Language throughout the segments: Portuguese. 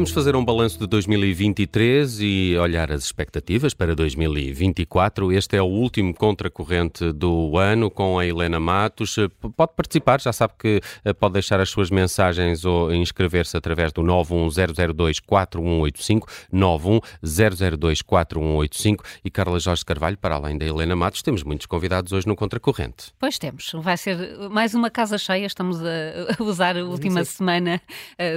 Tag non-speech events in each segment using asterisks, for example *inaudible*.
Vamos fazer um balanço de 2023 e olhar as expectativas para 2024. Este é o último contracorrente do ano com a Helena Matos. Pode participar, já sabe que eh, pode deixar as suas mensagens ou inscrever-se através do 910024185, 910024185 e Carla Jorge Carvalho, para além da Helena Matos, temos muitos convidados hoje no contracorrente. Pois temos, vai ser mais uma casa cheia, estamos a *laughs* usar a última semana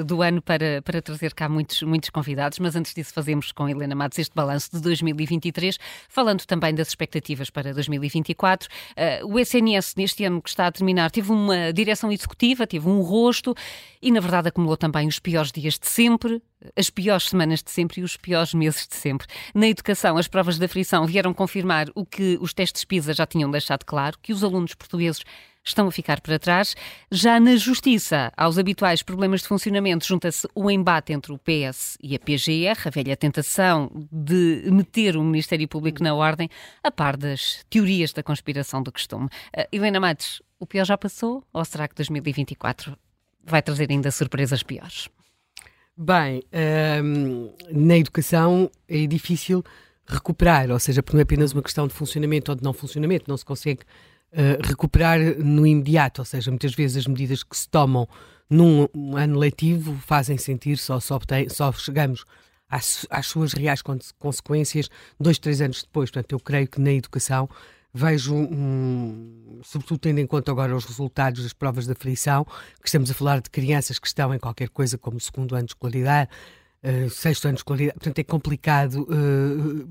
do ano para, para trazer cá muitos, muitos convidados, mas antes disso fazemos com Helena Matos este balanço de 2023, falando também das expectativas para 2024. Uh, o SNS, neste ano que está a terminar, teve uma direção executiva, teve um rosto e, na verdade, acumulou também os piores dias de sempre, as piores semanas de sempre e os piores meses de sempre. Na educação, as provas da frição vieram confirmar o que os testes PISA já tinham deixado claro, que os alunos portugueses estão a ficar para trás. Já na Justiça, aos habituais problemas de funcionamento, junta-se o embate entre o PS e a PGR, a velha tentação de meter o Ministério Público na ordem, a par das teorias da conspiração do costume. Uh, Helena Matos, o pior já passou ou será que 2024 vai trazer ainda surpresas piores? Bem, um, na educação é difícil recuperar, ou seja, porque não é apenas uma questão de funcionamento ou de não funcionamento, não se consegue uh, recuperar no imediato, ou seja, muitas vezes as medidas que se tomam num ano letivo fazem sentir, só, só, tem, só chegamos às, às, suas reais consequências dois, três anos depois. Portanto, eu creio que na educação vejo, um, sobretudo tendo em conta agora os resultados das provas da frição, que estamos a falar de crianças que estão em qualquer coisa como segundo ano de escolaridade, uh, sexto ano de escolaridade, portanto é complicado. Uh,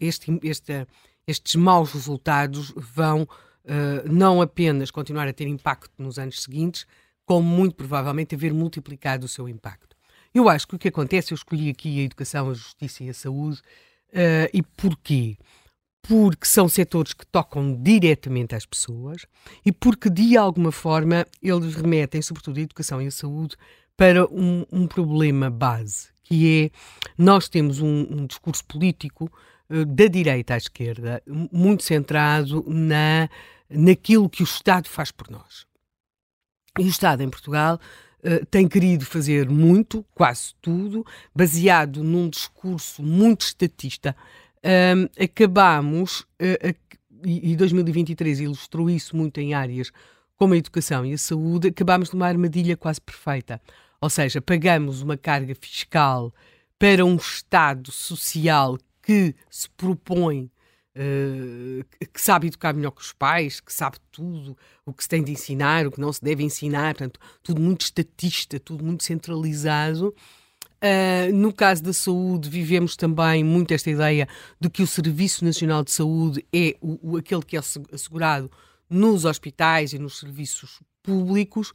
este, este, estes maus resultados vão uh, não apenas continuar a ter impacto nos anos seguintes, como muito provavelmente haver multiplicado o seu impacto. Eu acho que o que acontece, eu escolhi aqui a educação, a justiça e a saúde, e porquê? porque são setores que tocam diretamente às pessoas e porque, de alguma forma, eles remetem, sobretudo a educação e a saúde, para um, um problema base, que é nós temos um, um discurso político uh, da direita à esquerda muito centrado na, naquilo que o Estado faz por nós. E o Estado em Portugal uh, tem querido fazer muito, quase tudo, baseado num discurso muito estatista, acabamos, uh, e 2023 ilustrou isso muito em áreas como a educação e a saúde, acabamos numa armadilha quase perfeita. Ou seja, pagamos uma carga fiscal para um Estado social que se propõe, uh, que sabe educar melhor que os pais, que sabe tudo, o que se tem de ensinar, o que não se deve ensinar, portanto, tudo muito estatista, tudo muito centralizado Uh, no caso da saúde, vivemos também muito esta ideia de que o Serviço Nacional de Saúde é o, o, aquele que é assegurado nos hospitais e nos serviços públicos.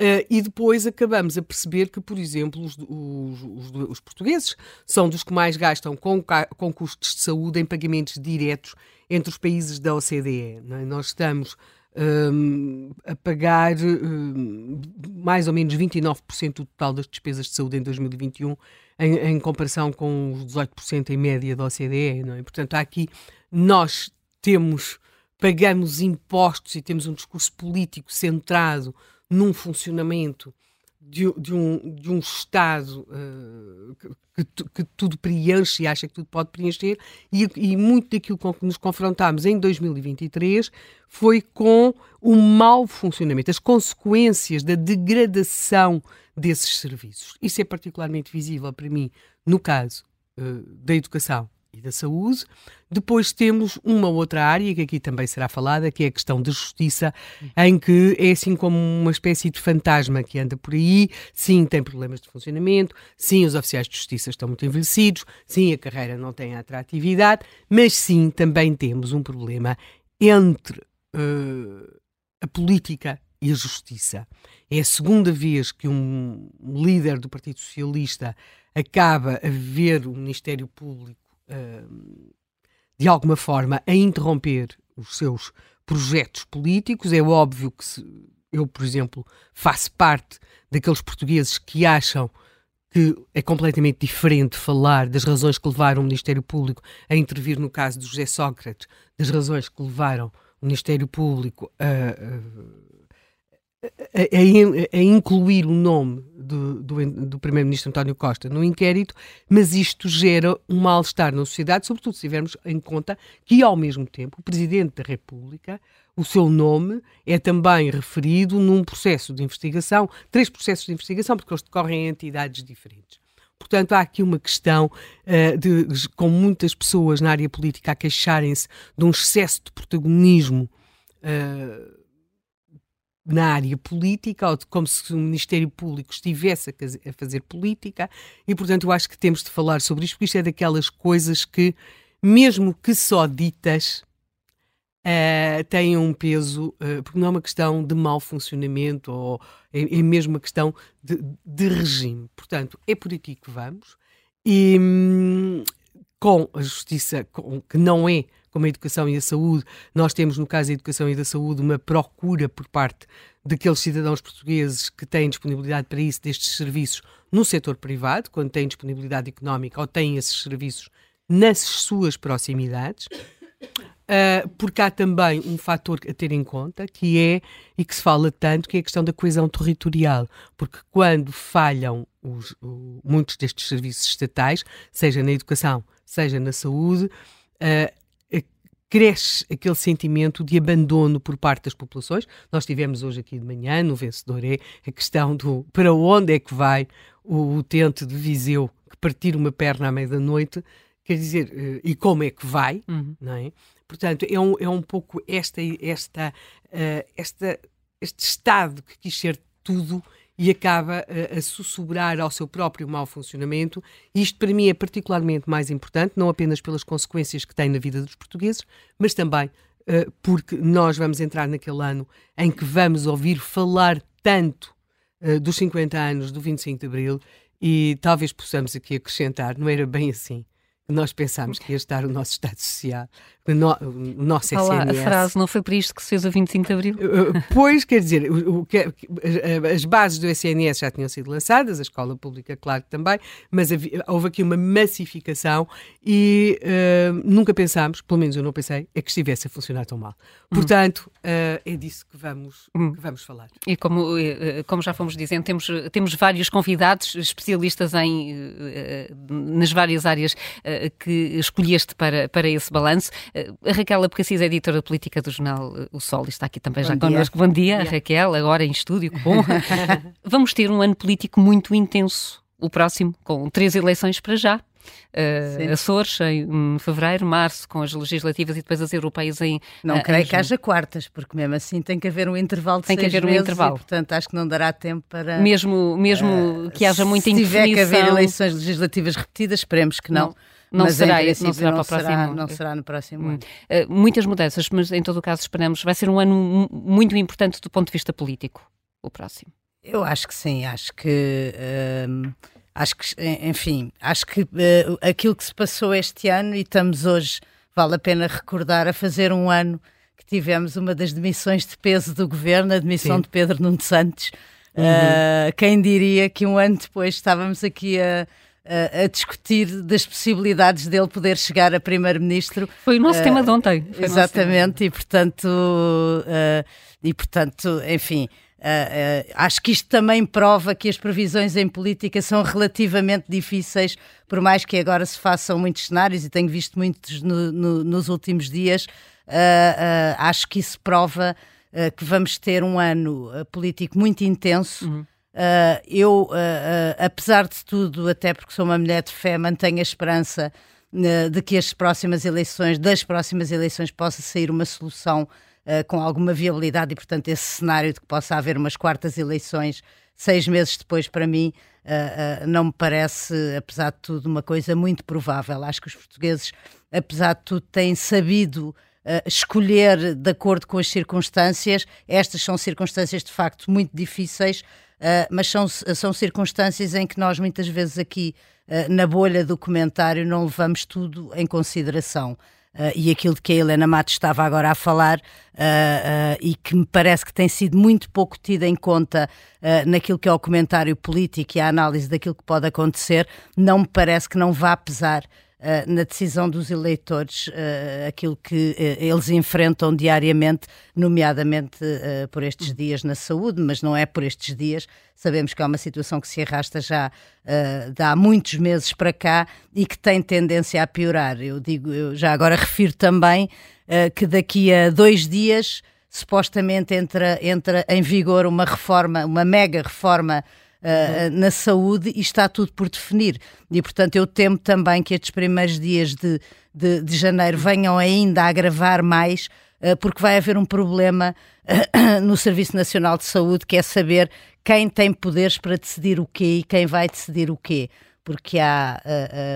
Uh, e depois acabamos a perceber que, por exemplo, os, os, os, os portugueses são dos que mais gastam com, com, custos de saúde em pagamentos diretos entre os países da OCDE. É? Nós estamos um, a pagar um, mais ou menos 29% do total das despesas de saúde em 2021, em, em comparação com os 18% em média da OCDE, não é? Portanto, aqui nós temos, pagamos impostos e temos um discurso político centrado num funcionamento de, de, um, de um Estado uh, que, que, tudo preenche e acha que tudo pode preencher, e, e, muito daquilo com que nos confrontámos em 2023 foi com o mau funcionamento, as consequências da degradação desses serviços. Isso é particularmente visível para mim no caso uh, da educação e da saúde. Depois temos uma outra área que aqui também será falada, que é a questão da justiça, em que é assim como uma espécie de fantasma que anda por aí. Sim, tem problemas de funcionamento, sim, os oficiais de justiça estão muito envelhecidos, sim, a carreira não tem atratividade, mas sim, também temos um problema entre uh, a política e a justiça. É a segunda vez que um líder do Partido Socialista acaba a ver o Ministério Público de alguma forma, a interromper os seus projetos políticos. É óbvio que se, eu, por exemplo, faço parte daqueles portugueses que acham que é completamente diferente falar das razões que levaram o Ministério Público a intervir no caso do José Sócrates, das razões que levaram o Ministério Público a, a, a, incluir o nome do, do, do Primeiro-Ministro António Costa no inquérito, mas isto gera um mal-estar na sociedade, sobretudo se tivermos em conta que, ao mesmo tempo, o Presidente da República, o seu nome é também referido num processo de investigação, três processos de investigação, porque eles decorrem em entidades diferentes. Portanto, há aqui uma questão uh, de, com muitas pessoas na área política a queixarem-se de um excesso de protagonismo uh, na área política, ou de, como se o Ministério Público estivesse a, a, fazer política, e portanto eu acho que temos de falar sobre isto, porque isto é daquelas coisas que, mesmo que só ditas, uh, têm um peso, uh, porque não é uma questão de mau funcionamento, ou é, é mesmo uma questão de, de, regime. Portanto, é por aqui que vamos, e hum, com a justiça, com, que não é como a educação e a saúde, nós temos, no caso da educação e da saúde, uma procura por parte daqueles cidadãos portugueses que têm disponibilidade para isso, destes serviços, no setor privado, quando têm disponibilidade económica ou têm esses serviços nas suas proximidades. Uh, porque há também um fator a ter em conta que é, e que se fala tanto, que é a questão da coesão territorial. Porque quando falham os, o, muitos destes serviços estatais, seja na educação, seja na saúde, uh, cresce aquele sentimento de abandono por parte das populações. Nós tivemos hoje aqui de manhã, no Vencedor, é a questão do para onde é que vai o utente de Viseu que partir uma perna à meia-da-noite, quer dizer, eh, e como é que vai, uhum. não é? Portanto, é um, é um pouco esta, esta, uh, esta, este Estado que quis ser tudo e acaba a, a sussurrar ao seu próprio mau funcionamento. Isto, para mim, é particularmente mais importante, não apenas pelas consequências que tem na vida dos portugueses, mas também uh, porque nós vamos entrar naquele ano em que vamos ouvir falar tanto uh, dos 50 anos do 25 de Abril e talvez possamos aqui acrescentar, não era bem assim nós pensámos que ia estar o nosso Estado Social, o, no, o nosso SNS. a frase, não foi por isto que se fez o 25 de Abril? Uh, uh, pois, quer dizer, o, o, as bases do SNS já tinham sido lançadas, a escola pública, claro que também, mas havia, houve aqui uma massificação e uh, nunca pensámos, pelo menos eu não pensei, é que estivesse a funcionar tão mal. Hum. Portanto, uh, é disso que vamos, hum. que vamos falar. E como, como já fomos dizendo, temos, temos vários convidados, especialistas em, nas várias áreas que escolheste para, para esse balanço. A Raquel Apocassis é editora política do jornal O Sol e está aqui também Bom já dia. connosco. Bom dia, Bom dia, Raquel, agora em estúdio, que bom. *laughs* *laughs* Vamos ter um ano político muito intenso, o próximo, com três eleições para já. Uh, Açores em fevereiro, março, com as legislativas e depois as europeias em. Não uh, creio que haja quartas, porque mesmo assim tem que haver um intervalo de tem que haver meses um intervalo. E, portanto, acho que não dará tempo para. Mesmo, mesmo uh, que haja muita indefinição. Se tiver que haver eleições legislativas repetidas, esperemos que não. não. Não mas será, não será para o próximo será, Não será no próximo hum. ano. Uh, muitas mudanças, mas em todo o caso esperamos. Vai ser um ano muito importante do ponto de vista político, o próximo. Eu acho que sim, acho que. Uh, acho que, enfim, acho que uh, aquilo que se passou este ano e estamos hoje, vale a pena recordar, a fazer um ano que tivemos uma das demissões de peso do governo, a demissão sim. de Pedro Nuno Santos. Uhum. Uh, quem diria que um ano depois estávamos aqui a a, discutir das possibilidades dele poder chegar a primeiro-ministro. Foi o nosso uh, tema de ontem. Exatamente, e portanto, uh, e portanto, enfim. Uh, acho que isto também prova que as previsões em política são relativamente difíceis, por mais que agora se façam muitos cenários, e tenho visto muitos no, no, nos últimos dias. Acho que isso prova que vamos ter um ano político muito intenso. Uhum. Uh, eu, uh, uh, apesar de tudo, até porque sou uma mulher de fé, mantenho a esperança de que as próximas eleições, das próximas eleições, possa sair uma solução com alguma viabilidade e, portanto, esse cenário de que possa haver umas quartas eleições seis meses depois, para mim, não me parece, apesar de tudo, uma coisa muito provável. Acho que os portugueses, apesar de tudo, têm sabido. Uh, escolher de acordo com as circunstâncias. Estas são circunstâncias de facto muito difíceis, Uh, mas são, são circunstâncias em que nós muitas vezes aqui uh, na bolha do comentário não levamos tudo em consideração. Uh, e aquilo de que a Helena Matos estava agora a falar e que me parece que tem sido muito pouco tido em conta naquilo que é o comentário político e a análise daquilo que pode acontecer, não me parece que não vá pesar uh, na decisão dos eleitores uh, aquilo que uh, eles enfrentam diariamente, nomeadamente por estes dias na saúde, mas não é por estes dias. Sabemos que é uma situação que se arrasta já de há muitos meses para cá e que tem tendência a piorar. Eu digo, eu já agora refiro também que daqui a dois dias supostamente entra, entra em vigor uma reforma, uma mega reforma uh, na saúde e está tudo por definir. E, portanto, eu temo também que estes primeiros dias de, de, de janeiro venham ainda a agravar mais, uh, porque vai haver um problema *coughs* no Serviço Nacional de Saúde, que é saber quem tem poderes para decidir o quê e quem vai decidir o quê. Porque há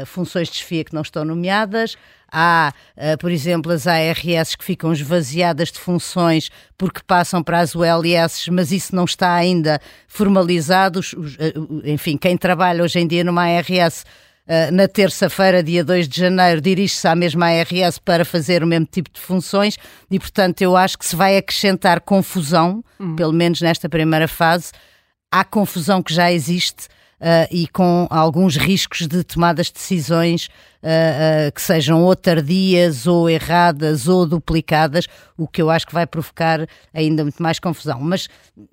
funções de desfia que não estão nomeadas, Há, uh, por exemplo, as ARS que ficam esvaziadas de funções porque passam para as ULS, mas isso não está ainda formalizado. Os, os, uh, enfim, quem trabalha hoje em dia numa ARS Uh, na terça-feira, dia 2 de janeiro, dirige-se à mesma ARS para fazer o mesmo tipo de funções e, portanto, eu acho que se vai acrescentar confusão, uhum. pelo menos nesta primeira fase, à confusão que já existe uh, e com alguns riscos de tomadas de decisões uh, uh, que sejam ou tardias, ou erradas, ou duplicadas, o que eu acho que vai provocar ainda muito mais confusão. Mas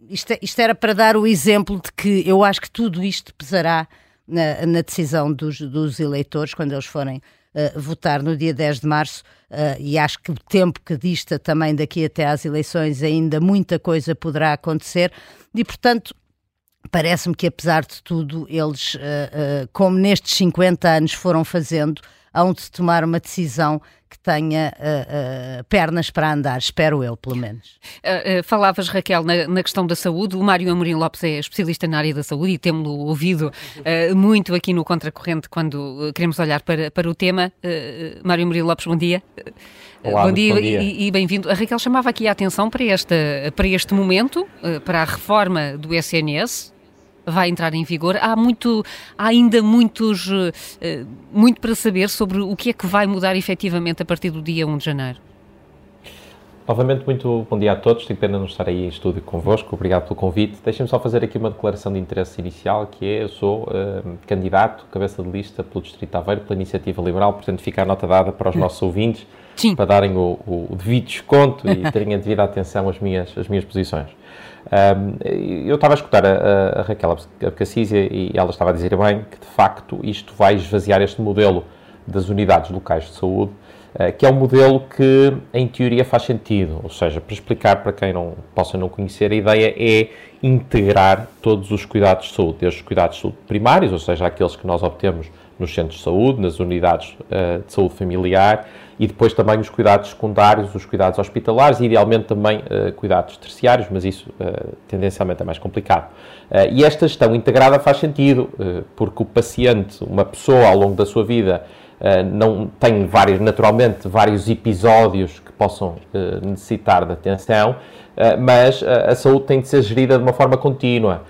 isto, isto era para dar o exemplo de que eu acho que tudo isto pesará na, na decisão dos, dos eleitores quando eles forem Uh, votar no dia 10 de março uh, e acho que o tempo que dista também daqui até às eleições ainda muita coisa poderá acontecer e portanto parece-me que, apesar de tudo, eles, uh, uh, como nestes 50 anos foram fazendo, hão de tomar uma decisão que tenha uh, uh, pernas para andar, espero eu, pelo menos. Uh, falavas, Raquel, na, na, questão da saúde. O Mário Amorim Lopes é especialista na área da saúde e temos-lo ouvido muito aqui no Contracorrente quando queremos olhar para, para o tema. Mário Amorim Lopes, bom dia. Olá, bom dia, bom dia. e, e bem-vindo. A Raquel chamava aqui a atenção para, esta, para este momento, para a reforma do SNS, vai entrar em vigor. Há, muito, há ainda muitos, uh, muito para saber sobre o que é que vai mudar efetivamente a partir do dia 1 de janeiro. Novamente, muito bom dia a todos. Tenho pena não estar aí em estúdio convosco. Obrigado pelo convite. Deixem-me só fazer aqui uma declaração de interesse inicial, que é, eu sou uh, candidato, cabeça de lista pelo Distrito de Aveiro, pela Iniciativa Liberal, portanto fica a nota dada para os nossos ouvintes, Sim. para darem o, o, devido desconto e *laughs* terem a devida atenção às minhas, às minhas posições. Um, eu estava a escutar a, a Raquel Abcacis e ela estava a dizer bem que, de facto, isto vai esvaziar este modelo das unidades locais de saúde, uh, que é um modelo que, em teoria, faz sentido. Ou seja, para explicar para quem não possa não conhecer, a ideia é integrar todos os cuidados de saúde, desde os cuidados de saúde primários, ou seja, aqueles que nós obtemos nos centros de saúde, nas unidades uh, de saúde familiar e depois também os cuidados secundários, os cuidados hospitalares e idealmente também uh, cuidados terciários, mas isso uh, tendencialmente é mais complicado. e esta gestão integrada faz sentido, porque o paciente, uma pessoa ao longo da sua vida, não tem vários, naturalmente vários episódios que possam necessitar de atenção, mas a saúde tem de ser gerida de uma forma contínua.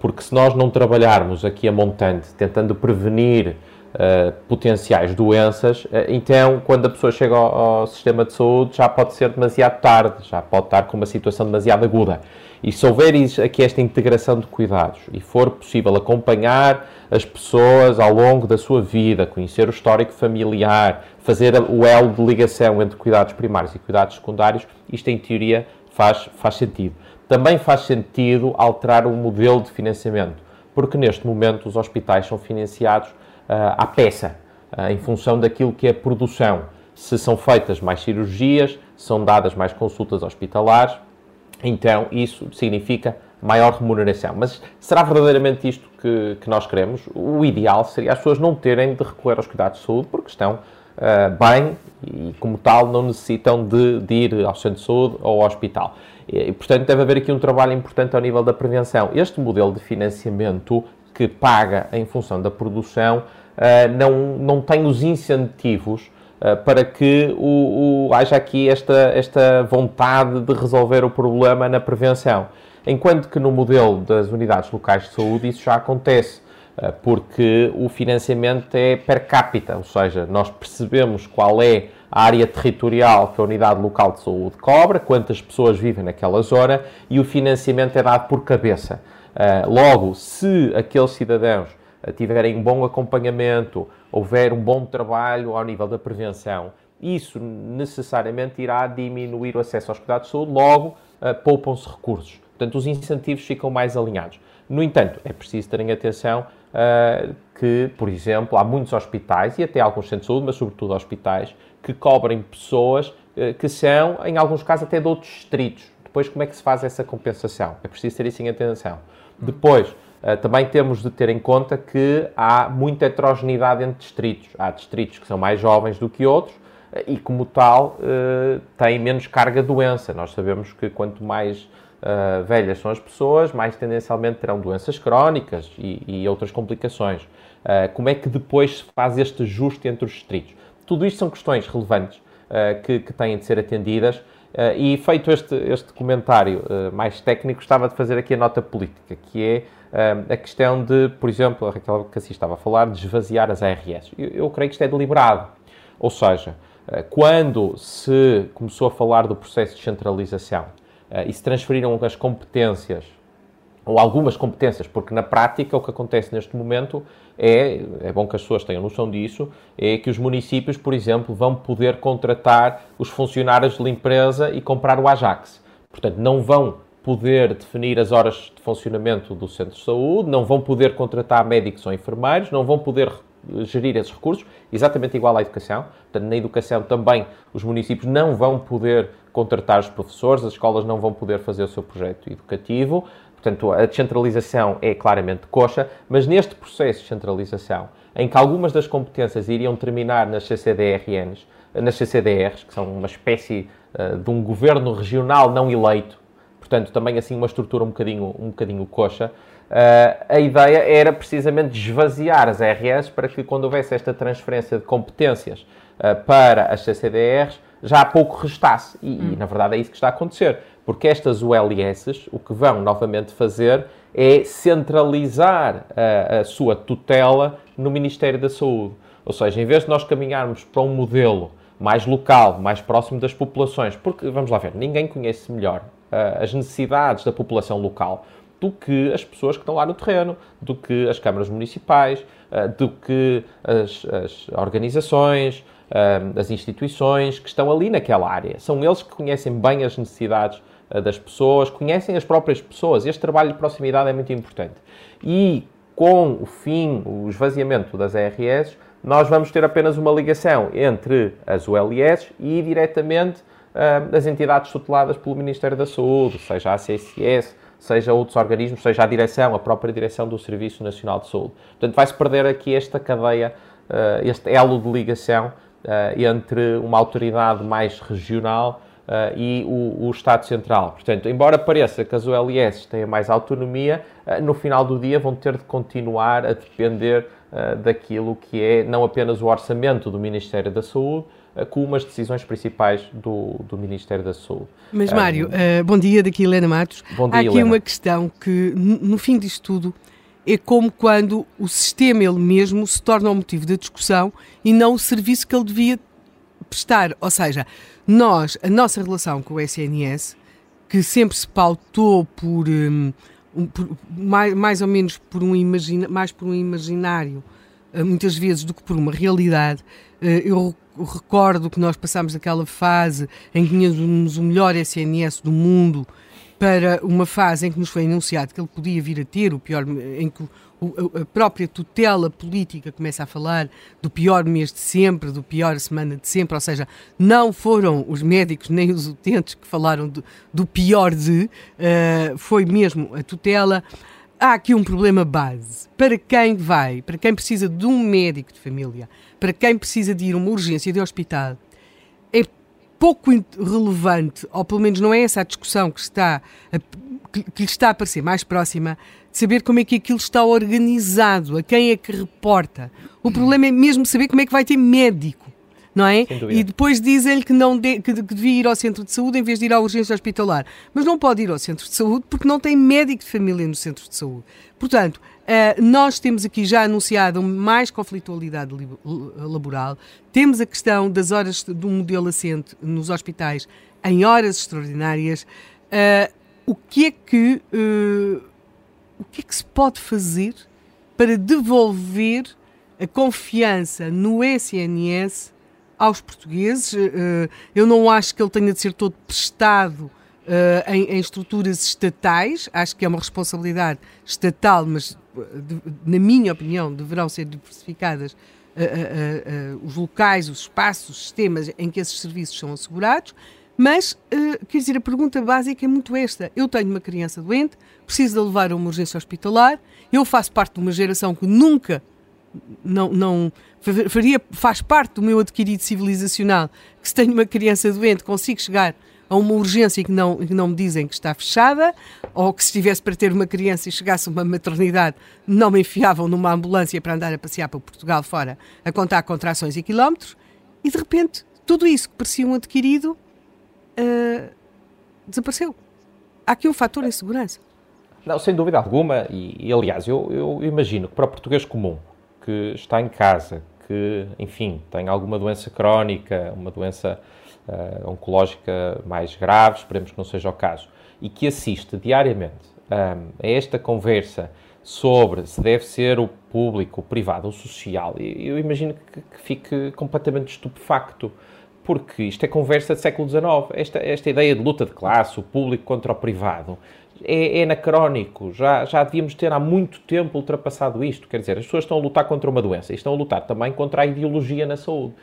Porque se nós não trabalharmos aqui a montante, tentando prevenir uh, potenciais doenças, uh, então quando a pessoa chega ao, ao, sistema de saúde já pode ser demasiado tarde, já pode estar com uma situação demasiado aguda. E se houver aqui esta integração de cuidados e for possível acompanhar as pessoas ao longo da sua vida, conhecer o histórico familiar, fazer o elo de ligação entre cuidados primários e cuidados secundários, isto em teoria faz, faz sentido também faz sentido alterar o modelo de financiamento, porque neste momento os hospitais são financiados à peça, uh, em função daquilo que é produção. Se são feitas mais cirurgias, são dadas mais consultas hospitalares, então isso significa maior remuneração. Mas será verdadeiramente isto que, que nós queremos? O ideal seria as pessoas não terem de recorrer aos cuidados de saúde porque estão uh, bem e, como tal, não necessitam de, de ir ao centro de saúde ou ao hospital. E, portanto, deve haver aqui um trabalho importante ao nível da prevenção. Este modelo de financiamento que paga em função da produção uh, não, não tem os incentivos uh, para que o, o, haja aqui esta, esta vontade de resolver o problema na prevenção. Enquanto que no modelo das unidades locais de saúde isso já acontece uh, porque o financiamento é per capita, ou seja, nós percebemos qual é a área territorial que a unidade local de saúde cobra, quantas pessoas vivem naquela zona e o financiamento é dado por cabeça. Uh, logo, se aqueles cidadãos tiverem um bom acompanhamento, houver um bom trabalho ao nível da prevenção, isso necessariamente irá diminuir o acesso aos cuidados de saúde, logo poupam-se recursos. Portanto, os incentivos ficam mais alinhados. No entanto, é preciso terem atenção uh, que, por exemplo, há muitos hospitais e até alguns centros de saúde, mas sobretudo hospitais, que cobrem pessoas uh, que são, em alguns casos, até de outros distritos. Depois, como é que se faz essa compensação? É preciso ter isso em atenção. Depois, uh, também temos de ter em conta que há muita heterogeneidade entre distritos. Há distritos que são mais jovens do que outros e, como tal, têm menos carga de doença. Nós sabemos que quanto mais velhas são as pessoas, mais tendencialmente terão doenças crónicas e, e outras complicações. Como é que depois se faz este ajuste entre os distritos? Tudo isto são questões relevantes que, que, têm de ser atendidas. E feito este, este comentário mais técnico, estava de fazer aqui a nota política, que é a questão de, por exemplo, a Raquel Cassi estava a falar, de esvaziar as ARS. Eu, eu creio que isto é deliberado. Ou seja, quando se começou a falar do processo de centralização e se transferiram as competências, ou algumas competências, porque na prática o que acontece neste momento é, é bom que as pessoas tenham noção disso, é que os municípios, por exemplo, vão poder contratar os funcionários de limpeza e comprar o Ajax. Portanto, não vão poder definir as horas de funcionamento do centro de saúde, não vão poder contratar médicos ou enfermeiros, não vão poder gerir esses recursos, exatamente igual à educação. Portanto, na educação também os municípios não vão poder contratar os professores, as escolas não vão poder fazer o seu projeto educativo. Portanto, a descentralização é claramente coxa, mas neste processo de centralização, em que algumas das competências iriam terminar nas CCDRNs, nas CCDRs, que são uma espécie uh, de um governo regional não eleito, portanto, também assim uma estrutura um bocadinho, um bocadinho coxa, uh, a ideia era precisamente esvaziar as RS para que quando houvesse esta transferência de competências uh, para as CCDRs, já há pouco restasse. E, hum. e, na verdade é isso que está a acontecer. Porque estas ULS, o que vão novamente fazer é centralizar a, a sua tutela no Ministério da Saúde. Ou seja, em vez de nós caminharmos para um modelo mais local, mais próximo das populações, porque, vamos lá ver, ninguém conhece melhor uh, as necessidades da população local do que as pessoas que estão lá no terreno, do que as câmaras municipais, uh, do que as, as organizações, das instituições que estão ali naquela área. São eles que conhecem bem as necessidades uh, das pessoas, conhecem as próprias pessoas. Este trabalho de proximidade é muito importante. E com o fim, o esvaziamento das ARS, nós vamos ter apenas uma ligação entre as ULS e diretamente uh, as entidades tuteladas pelo Ministério da Saúde, seja a CSS, seja outros organismos, seja a direção, a própria direção do Serviço Nacional de Saúde. Portanto, vai-se perder aqui esta cadeia, uh, este elo de ligação uh, entre uma autoridade mais regional uh, e o, o, Estado Central. Portanto, embora pareça que as OLS tenham mais autonomia, uh, no final do dia vão ter de continuar a depender daquilo que é não apenas o orçamento do Ministério da Saúde, como as decisões principais do, do Ministério da Saúde. Mas, Mário, um, bom dia, daqui Helena Matos. Bom dia, Há aqui Helena. uma questão que, no fim disto tudo, é como quando o sistema ele mesmo se torna o motivo da discussão e não o serviço que ele devia prestar. Ou seja, nós, a nossa relação com o SNS, que sempre se pautou por, um, por mais, mais, ou menos por um, imagina, mais por um imaginário, uh, muitas vezes, do que por uma realidade. Uh, eu recordo que nós passámos aquela fase em que tínhamos o melhor SNS do mundo para uma fase em que nos foi anunciado que ele podia vir a ter o pior, em que a própria tutela política começa a falar do pior mês de sempre, do pior semana de sempre, ou seja, não foram os médicos nem os utentes que falaram do, do pior de, uh, foi mesmo a tutela. Há aqui um problema base. Para quem vai, para quem precisa de um médico de família, para quem precisa de ir a uma urgência de hospital, pouco relevante, ou pelo menos não é essa a discussão que, está que, lhe está a parecer mais próxima, de saber como é que aquilo está organizado, a quem é que reporta. O problema é mesmo saber como é que vai ter médico não é? E depois dizem-lhe que, não de, que devia ir ao centro de saúde em vez de ir à urgência hospitalar. Mas não pode ir ao centro de saúde porque não tem médico de família no centro de saúde. Portanto, Uh, nós temos aqui já anunciado mais conflitualidade laboral, temos a questão das horas do modelo assente nos hospitais em horas extraordinárias. Uh, o que é que uh, o que é que se pode fazer para devolver a confiança no SNS aos portugueses. Eu não acho que ele tenha de ser todo prestado em, em, estruturas estatais, acho que é uma responsabilidade estatal, mas, de, na minha opinião, deverão ser diversificadas uh, uh, os locais, os espaços, os sistemas em que esses serviços são assegurados. Mas, quer dizer, a pergunta básica é muito esta. Eu tenho uma criança doente, preciso de levar a uma urgência hospitalar, eu faço parte de uma geração que nunca não, não faria, faz parte do meu adquirido civilizacional, que se tenho uma criança doente consigo chegar a uma urgência que não, que não me dizem que está fechada, ou que se estivesse para ter uma criança e chegasse uma maternidade, não me enfiavam numa ambulância para andar a passear para Portugal fora a contar contrações e quilómetros, e de repente tudo isso que parecia um adquirido uh, desapareceu. Há aqui um fator de insegurança. Não, sem dúvida alguma, e, e aliás, eu, eu imagino que para o português comum, que está em casa, que, enfim, tem alguma doença crónica, uma doença uh, oncológica mais grave, esperemos que não seja o caso, e que assiste diariamente um, a esta conversa sobre se deve ser o público, o privado o social, eu imagino que, que fique completamente estupefacto porque isto é conversa do século XIX. Esta, esta ideia de luta de classe, o público contra o privado, é, é anacrónico. Já, já devíamos ter há muito tempo ultrapassado isto. Quer dizer, as pessoas estão a lutar contra uma doença e estão a lutar também contra a ideologia na saúde.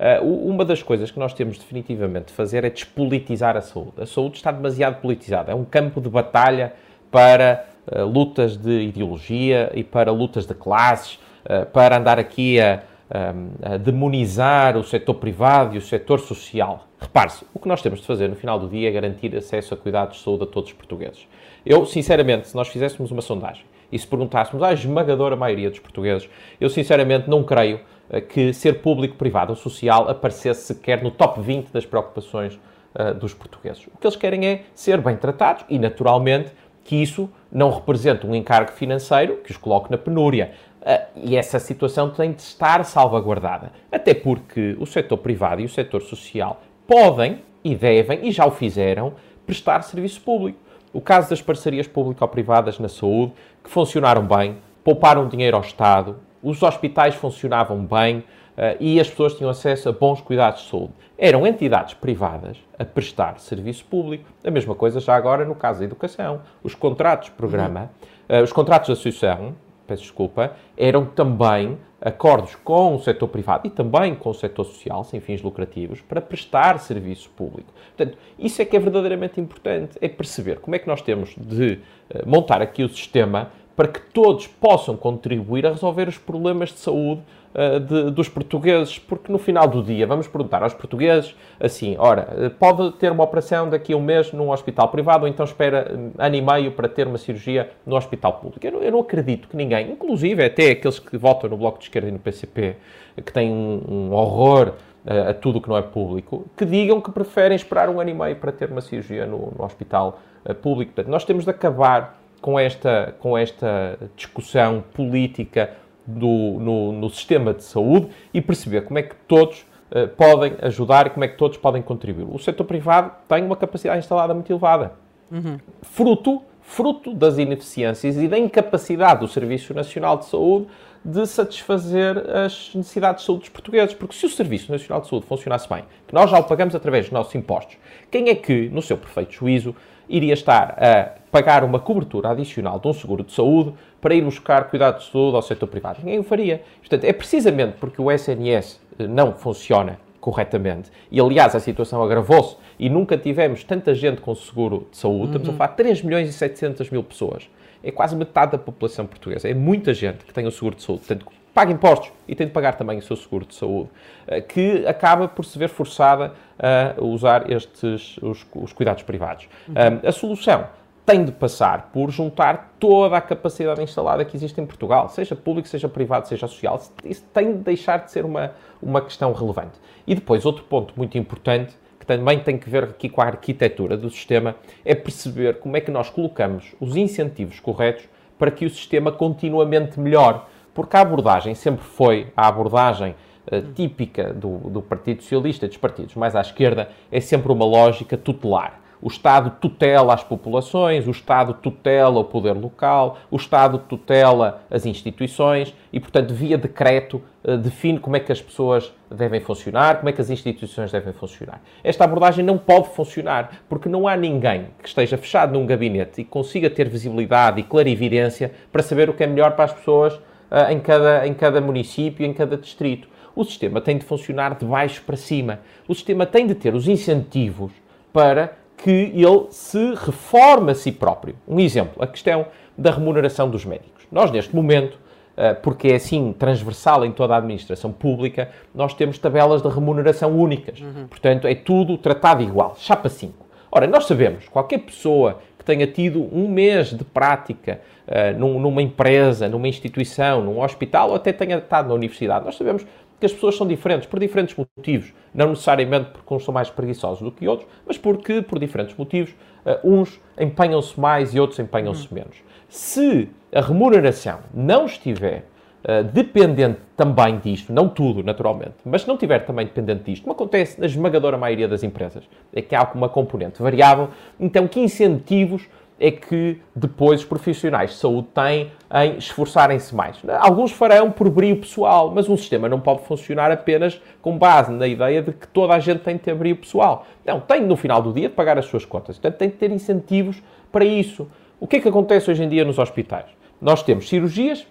Uh, uma das coisas que nós temos definitivamente de fazer é despolitizar a saúde. A saúde está demasiado politizada. É um campo de batalha para uh, lutas de ideologia e para lutas de classes, uh, para andar aqui a, a, a, demonizar o setor privado e o setor social. Repare-se, o que nós temos de fazer no final do dia é garantir acesso a cuidados de saúde a todos os portugueses. Eu, sinceramente, se nós fizéssemos uma sondagem e se perguntássemos à esmagadora maioria dos portugueses, eu sinceramente não creio que ser público, privado ou social aparecesse sequer no top 20 das preocupações uh, dos portugueses. O que eles querem é ser bem tratados e, naturalmente, que isso não represente um encargo financeiro que os coloque na penúria. Uh, e essa situação tem de estar salvaguardada. Até porque o setor privado e o setor social podem e devem, e já o fizeram, prestar serviço público. O caso das parcerias público-privadas na saúde, que funcionaram bem, pouparam dinheiro ao Estado, os hospitais funcionavam bem uh, e as pessoas tinham acesso a bons cuidados de saúde. Eram entidades privadas a prestar serviço público. A mesma coisa já agora no caso da educação. Os contratos de programa, uh, os contratos de associação, peço desculpa, eram também acordos com o setor privado e também com o setor social, sem fins lucrativos, para prestar serviço público. Portanto, isso é que é verdadeiramente importante, é perceber como é que nós temos de uh, montar aqui o sistema para que todos possam contribuir a resolver os problemas de saúde uh, de, dos portugueses, porque no final do dia vamos perguntar aos portugueses assim: ora, eh, pode ter uma operação daqui a um mês num hospital privado ou então espera um, ano e meio para ter uma cirurgia no hospital público? Eu não, eu não acredito que ninguém, inclusive até aqueles que votam no Bloco de Esquerda e no PCP, que têm um, um horror a tudo o que não é público, que digam que preferem esperar um ano e meio para ter uma cirurgia no, no hospital público. Portanto, nós temos de acabar com esta, com esta discussão política do, no, no sistema de saúde e perceber como é que todos uh, podem ajudar e como é que todos podem contribuir. O setor privado tem uma capacidade instalada muito elevada, uhum. fruto, fruto das ineficiências e da incapacidade do Serviço Nacional de Saúde de satisfazer as necessidades de saúde dos portugueses. Porque se o Serviço Nacional de Saúde funcionasse bem, que nós já o pagamos através dos nossos impostos, quem é que, no seu perfeito juízo, iria estar a pagar uma cobertura adicional de um seguro de saúde para ir buscar cuidados de saúde ao setor privado. Ninguém o faria. Portanto, é precisamente porque o SNS não funciona corretamente. E, aliás, a situação agravou-se e nunca tivemos tanta gente com seguro de saúde. Uhum. Estamos a uhum. falar de 3 milhões e 700 mil pessoas. É quase metade da população portuguesa. É muita gente que tem o seguro de saúde. Portanto, paga impostos e tem de pagar também o seu seguro de saúde, eh, que acaba por se ver forçada a usar estes, os, os cuidados privados. Uhum. A solução tem de passar por juntar toda a capacidade instalada que existe em Portugal, seja público, seja privado, seja social. Isso tem de deixar de ser uma, uma questão relevante. E depois, outro ponto muito importante, que também tem que ver aqui com a arquitetura do sistema, é perceber como é que nós colocamos os incentivos corretos para que o sistema continuamente melhore. Porque a abordagem sempre foi a abordagem uh, típica do, do Partido Socialista, dos partidos mais à esquerda, é sempre uma lógica tutelar o Estado tutela as populações, o Estado tutela o poder local, o Estado tutela as instituições e, portanto, via decreto, eh, define como é que as pessoas devem funcionar, como é que as instituições devem funcionar. Esta abordagem não pode funcionar porque não há ninguém que esteja fechado num gabinete e consiga ter visibilidade e clarividência para saber o que é melhor para as pessoas eh, em cada, em cada município, em cada distrito. O sistema tem de funcionar de baixo para cima. O sistema tem de ter os incentivos para que ele se reforme a si próprio. Um exemplo, a questão da remuneração dos médicos. Nós, neste momento, eh, porque é assim transversal em toda a administração pública, nós temos tabelas de remuneração únicas. Uhum. Portanto, é tudo tratado igual, chapa 5. Ora, nós sabemos, qualquer pessoa que tenha tido um mês de prática uh, numa empresa, numa instituição, num hospital, ou até tenha estado na universidade, nós sabemos que as pessoas são diferentes por diferentes motivos. Não necessariamente porque uns são mais preguiçosos do que outros, mas porque, por diferentes motivos, uh, uns empenham-se mais e outros empenham-se uhum. menos. Se a remuneração não estiver uh, dependente também disto, não tudo, naturalmente, mas se não estiver também dependente disto, como acontece na esmagadora maioria das empresas, é que há uma componente variável, então que incentivos é que depois os profissionais de saúde têm em esforçarem-se mais. Alguns farão por brilho pessoal, mas um sistema não pode funcionar apenas com base na ideia de que toda a gente tem de ter brilho pessoal. Não, tem no final do dia de pagar as suas contas. Portanto, tem de ter incentivos para isso. O que é que acontece hoje em dia nos hospitais? Nós temos cirurgias,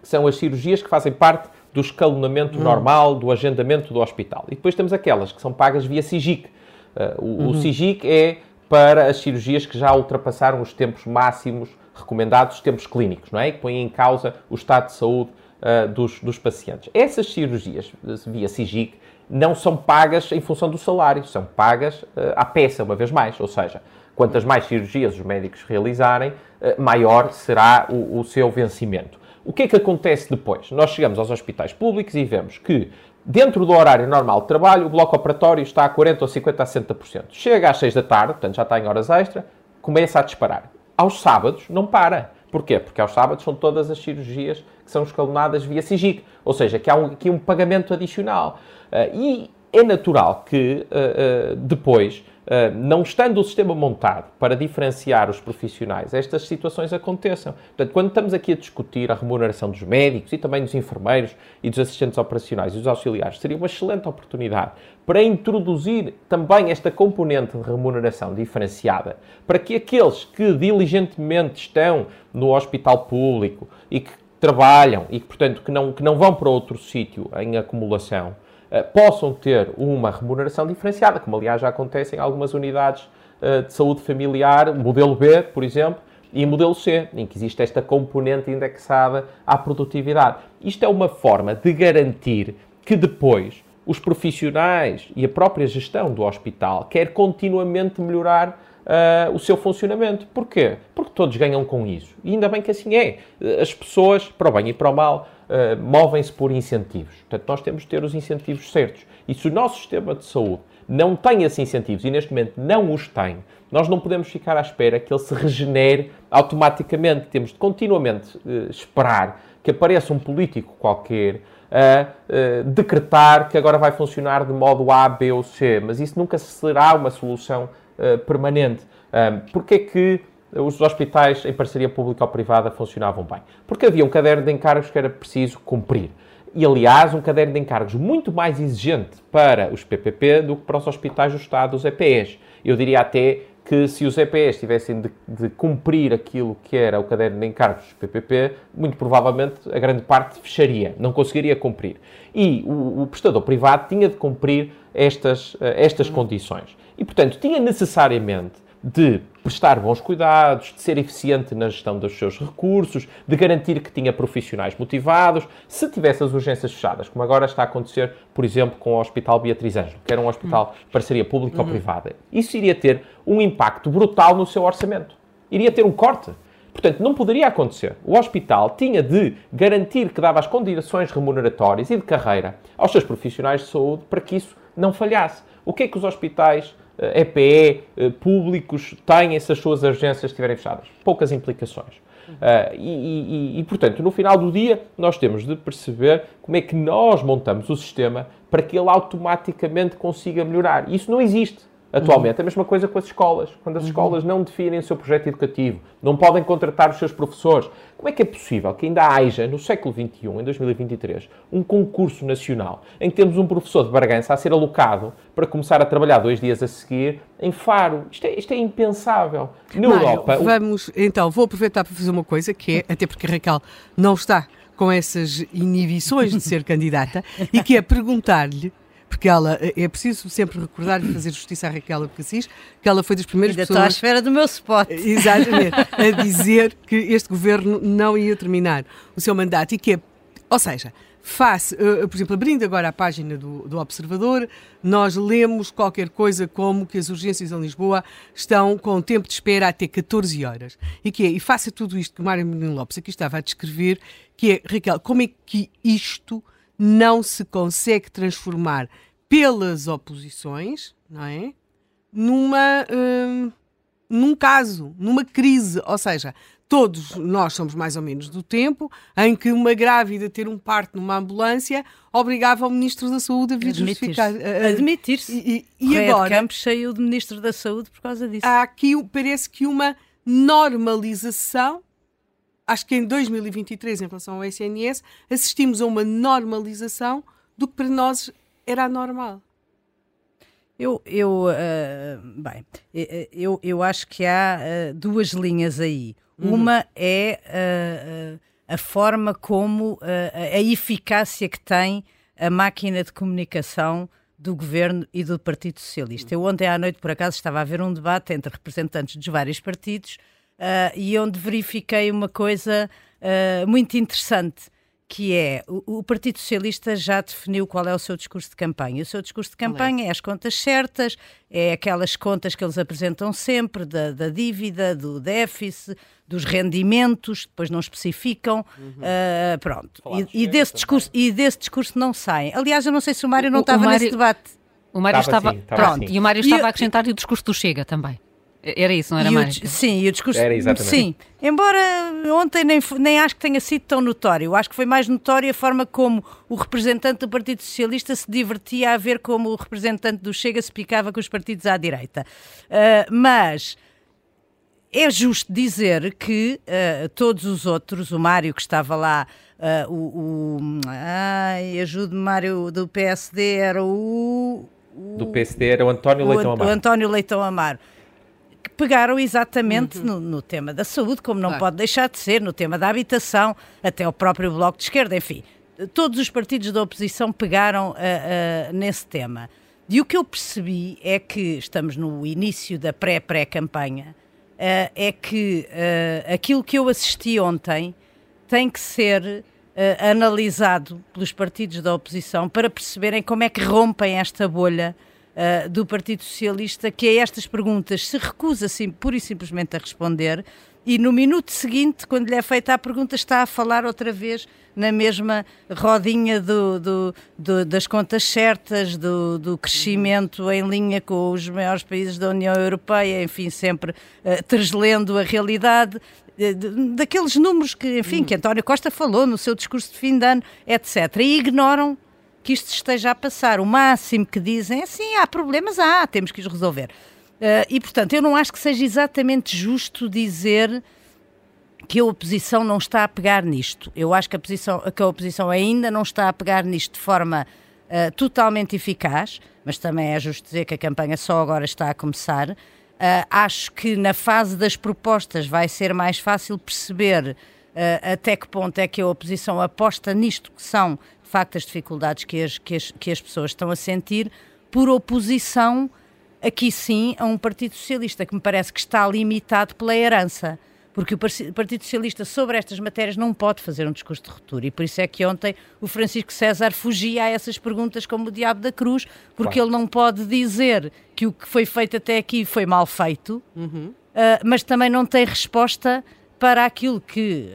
que são as cirurgias que fazem parte do escalonamento hum. normal, do agendamento do hospital. E depois temos aquelas que são pagas via SIGIC. Uh, o, uhum. o SIGIC é para as cirurgias que já ultrapassaram os tempos máximos recomendados, os tempos clínicos, não é? Que põem em causa o estado de saúde uh, dos, dos pacientes. Essas cirurgias via SIGIC não são pagas em função do salário, são pagas uh, à peça, uma vez mais. Ou seja, quantas mais cirurgias os médicos realizarem, uh, maior será o, o seu vencimento. O que é que acontece depois? Nós chegamos aos hospitais públicos e vemos que Dentro do horário normal de trabalho, o bloco operatório está a 40% ou 50% a 60%. Chega às 6 da tarde, portanto já está em horas extra, começa a disparar. Aos sábados não para. Porquê? Porque aos sábados são todas as cirurgias que são escalonadas via SIGIC. Ou seja, que há um, aqui um pagamento adicional. Uh, e é natural que uh, uh, depois ah, não estando o sistema montado para diferenciar os profissionais, estas situações aconteçam. Portanto, quando estamos aqui a discutir a remuneração dos médicos e também dos enfermeiros e dos assistentes operacionais e dos auxiliares, seria uma excelente oportunidade para introduzir também esta componente de remuneração diferenciada, para que aqueles que diligentemente estão no hospital público e que trabalham e portanto, que não, que não vão para outro sítio em acumulação, possam ter uma remuneração diferenciada, como aliás já acontece em algumas unidades uh, de saúde familiar, modelo B, por exemplo, e modelo C, em que existe esta componente indexada à produtividade. Isto é uma forma de garantir que depois os profissionais e a própria gestão do hospital quer continuamente melhorar uh, o seu funcionamento. Porquê? Porque todos ganham com isso. E ainda bem que assim é. As pessoas, para o bem e para o mal, uh, movem-se por incentivos. Portanto, nós temos de ter os incentivos certos. E se o nosso sistema de saúde não tem esses incentivos e neste momento não os tem, nós não podemos ficar à espera que ele se regenere automaticamente. Temos de continuamente uh, esperar que apareça um político qualquer a uh, decretar que agora vai funcionar de modo A, B ou C, mas isso nunca será uma solução uh, permanente. Um, Porquê é que os hospitais em parceria pública ou privada funcionavam bem? Porque havia um caderno de encargos que era preciso cumprir. E, aliás, um caderno de encargos muito mais exigente para os PPP do que para os hospitais do Estado, os EPEs. Eu diria até que se os EPEs tivessem de, de, cumprir aquilo que era o caderno de encargos dos PPP, muito provavelmente a grande parte fecharia, não conseguiria cumprir. E o, o prestador privado tinha de cumprir estas, eh, estas uhum. condições. E, portanto, tinha necessariamente de prestar bons cuidados, de ser eficiente na gestão dos seus recursos, de garantir que tinha profissionais motivados. Se tivesse as urgências fechadas, como agora está a acontecer, por exemplo, com o Hospital Beatriz Ângelo, que era um hospital de parceria pública uhum. ou privada, isso iria ter um impacto brutal no seu orçamento. Iria ter um corte. Portanto, não poderia acontecer. O hospital tinha de garantir que dava as condições remuneratórias e de carreira aos seus profissionais de saúde para que isso não falhasse. O que é que os hospitais EPE eh, eh, públicos têm essas suas agências estiverem fechadas? Poucas implicações. Uh, e, e, e, portanto, no final do dia, nós temos de perceber como é que nós montamos o sistema para que ele automaticamente consiga melhorar. Isso não existe. Atualmente, uhum. a mesma coisa com as escolas. Quando as uhum. escolas não definem o seu projeto educativo, não podem contratar os seus professores, como é que é possível que ainda haja, no século XXI, em 2023, um concurso nacional em que temos um professor de Bargança a ser alocado para começar a trabalhar dois dias a seguir em Faro? Isto é, isto é impensável. Na Mário, Europa. Vamos, então, vou aproveitar para fazer uma coisa que é, até porque a Raquel não está com essas inibições de ser *laughs* candidata, e que é perguntar-lhe porque ela é preciso sempre recordar e fazer justiça à Raquel Abcacis, que ela foi das primeiras Ainda pessoas. Estou à espera do meu spot. Exatamente, a *laughs* dizer que este governo não ia terminar o seu mandato e que é, ou seja, face, uh, por exemplo, abrindo agora a página do, do, Observador, nós lemos qualquer coisa como que as urgências em Lisboa estão com tempo de espera até 14 horas. E que é, e face a tudo isto que o Mário Menino Lopes aqui estava a descrever, que é, Raquel, como é que isto não se consegue transformar pelas oposições, não é? Numa, hum, num caso, numa crise, ou seja, todos nós somos mais ou menos do tempo em que uma grávida ter um parto numa ambulância obrigava o Ministro da Saúde a vir justificar. Admitir-se. E, e, e agora? Campos saiu de Ministro da Saúde por causa disso. Há aqui, parece que uma normalização acho que em 2023, em relação ao SNS, assistimos a uma normalização do que para nós era normal. Eu, eu uh, bem, eu, eu acho que há uh, duas linhas aí. Uhum. Uma é uh, a forma como a eficácia que tem a máquina de comunicação do governo e do Partido Socialista. Eu ontem à noite, por acaso, estava a ver um debate entre representantes dos vários partidos uh, e onde verifiquei uma coisa uh, muito interessante, que é o, o, Partido Socialista já definiu qual é o seu discurso de campanha. O seu discurso de campanha é as contas certas, é aquelas contas que eles apresentam sempre, da, da dívida, do déficit, dos rendimentos, depois não especificam, uhum. uh, pronto. E, e, desse discurso, e desse discurso não saem. Aliás, eu não sei se o Mário não o, estava o Mário, nesse debate. O Mário estava, estava, pronto, assim. e o Mário estava e, a acrescentar e o discurso do Chega também. Era isso, não era mais? Sim, e o discurso. Era exatamente. Sim, embora ontem nem, nem acho que tenha sido tão notório. Acho que foi mais notório a forma como o representante do Partido Socialista se divertia a ver como o representante do Chega se picava com os partidos à direita. Uh, mas é justo dizer que uh, todos os outros, o Mário que estava lá, uh, o, o. Ai, ajude-me, Mário do PSD, era o. o do PSD era o António Leitão Amaro. O António Leitão Amaro pegaram exatamente uhum. no, no, tema da saúde, como não claro. pode deixar de ser, no tema da habitação, até o próprio Bloco de Esquerda, enfim. Todos os partidos da oposição pegaram uh, uh, nesse tema. E o que eu percebi é que estamos no início da pré-pré-campanha, uh, é que aquilo que eu assisti ontem tem que ser analisado pelos partidos da oposição para perceberem como é que rompem esta bolha uh, do Partido Socialista, que a estas perguntas se recusa sim, pura e simplesmente a responder, e no minuto seguinte, quando lhe é feita a pergunta, está a falar outra vez na mesma rodinha do, do, do, das contas certas, do, crescimento em linha com os maiores países da União Europeia, enfim, sempre uh, translendo a realidade daqueles números que, enfim, que António Costa falou no seu discurso de fim de ano, etc. E ignoram que isto esteja a passar. O máximo que dizem é sim, há problemas, há, temos que os resolver. Uh, e, portanto, eu não acho que seja exatamente justo dizer que a oposição não está a pegar nisto. Eu acho que a, posição, que a oposição ainda não está a pegar nisto de forma uh, totalmente eficaz, mas também é justo dizer que a campanha só agora está a começar. Uh, acho que na fase das propostas vai ser mais fácil perceber até que ponto é que a oposição aposta nisto que são facto as dificuldades que as, que as, que as pessoas estão a sentir por oposição, aqui sim, a um Partido Socialista que me parece que está limitado pela herança. Porque o Partido Socialista sobre estas matérias não pode fazer um discurso de ruptura e por isso é que ontem o Francisco César fugia a essas perguntas como o diabo da cruz, porque claro. ele não pode dizer que o que foi feito até aqui foi mal feito, uhum. uh, mas também não tem resposta para aquilo que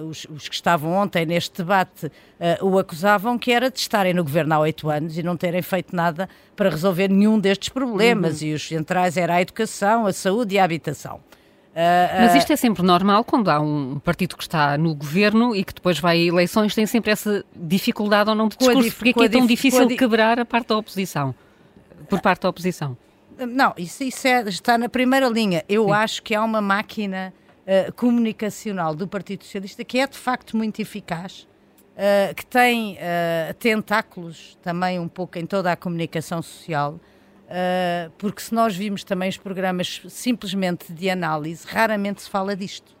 uh, os, os, que estavam ontem neste debate uh, o acusavam, que era de estarem no governo há oito anos e não terem feito nada para resolver nenhum destes problemas. Uhum. E os centrais era a educação, a saúde e a habitação. Uh, Mas isto é sempre normal quando há um partido que está no governo e que depois vai a eleições, tem sempre essa dificuldade ou não de discurso. Porque é que é tão difícil quebrar a parte da oposição? Por parte da oposição? Não, isso, isso é, está na primeira linha. Eu Sim. acho que há uma máquina uh, comunicacional do Partido Socialista que é de facto muito eficaz. Uh, que tem uh, tentáculos também um pouco em toda a comunicação social, porque se nós vimos também os programas simplesmente de análise, raramente se fala disto.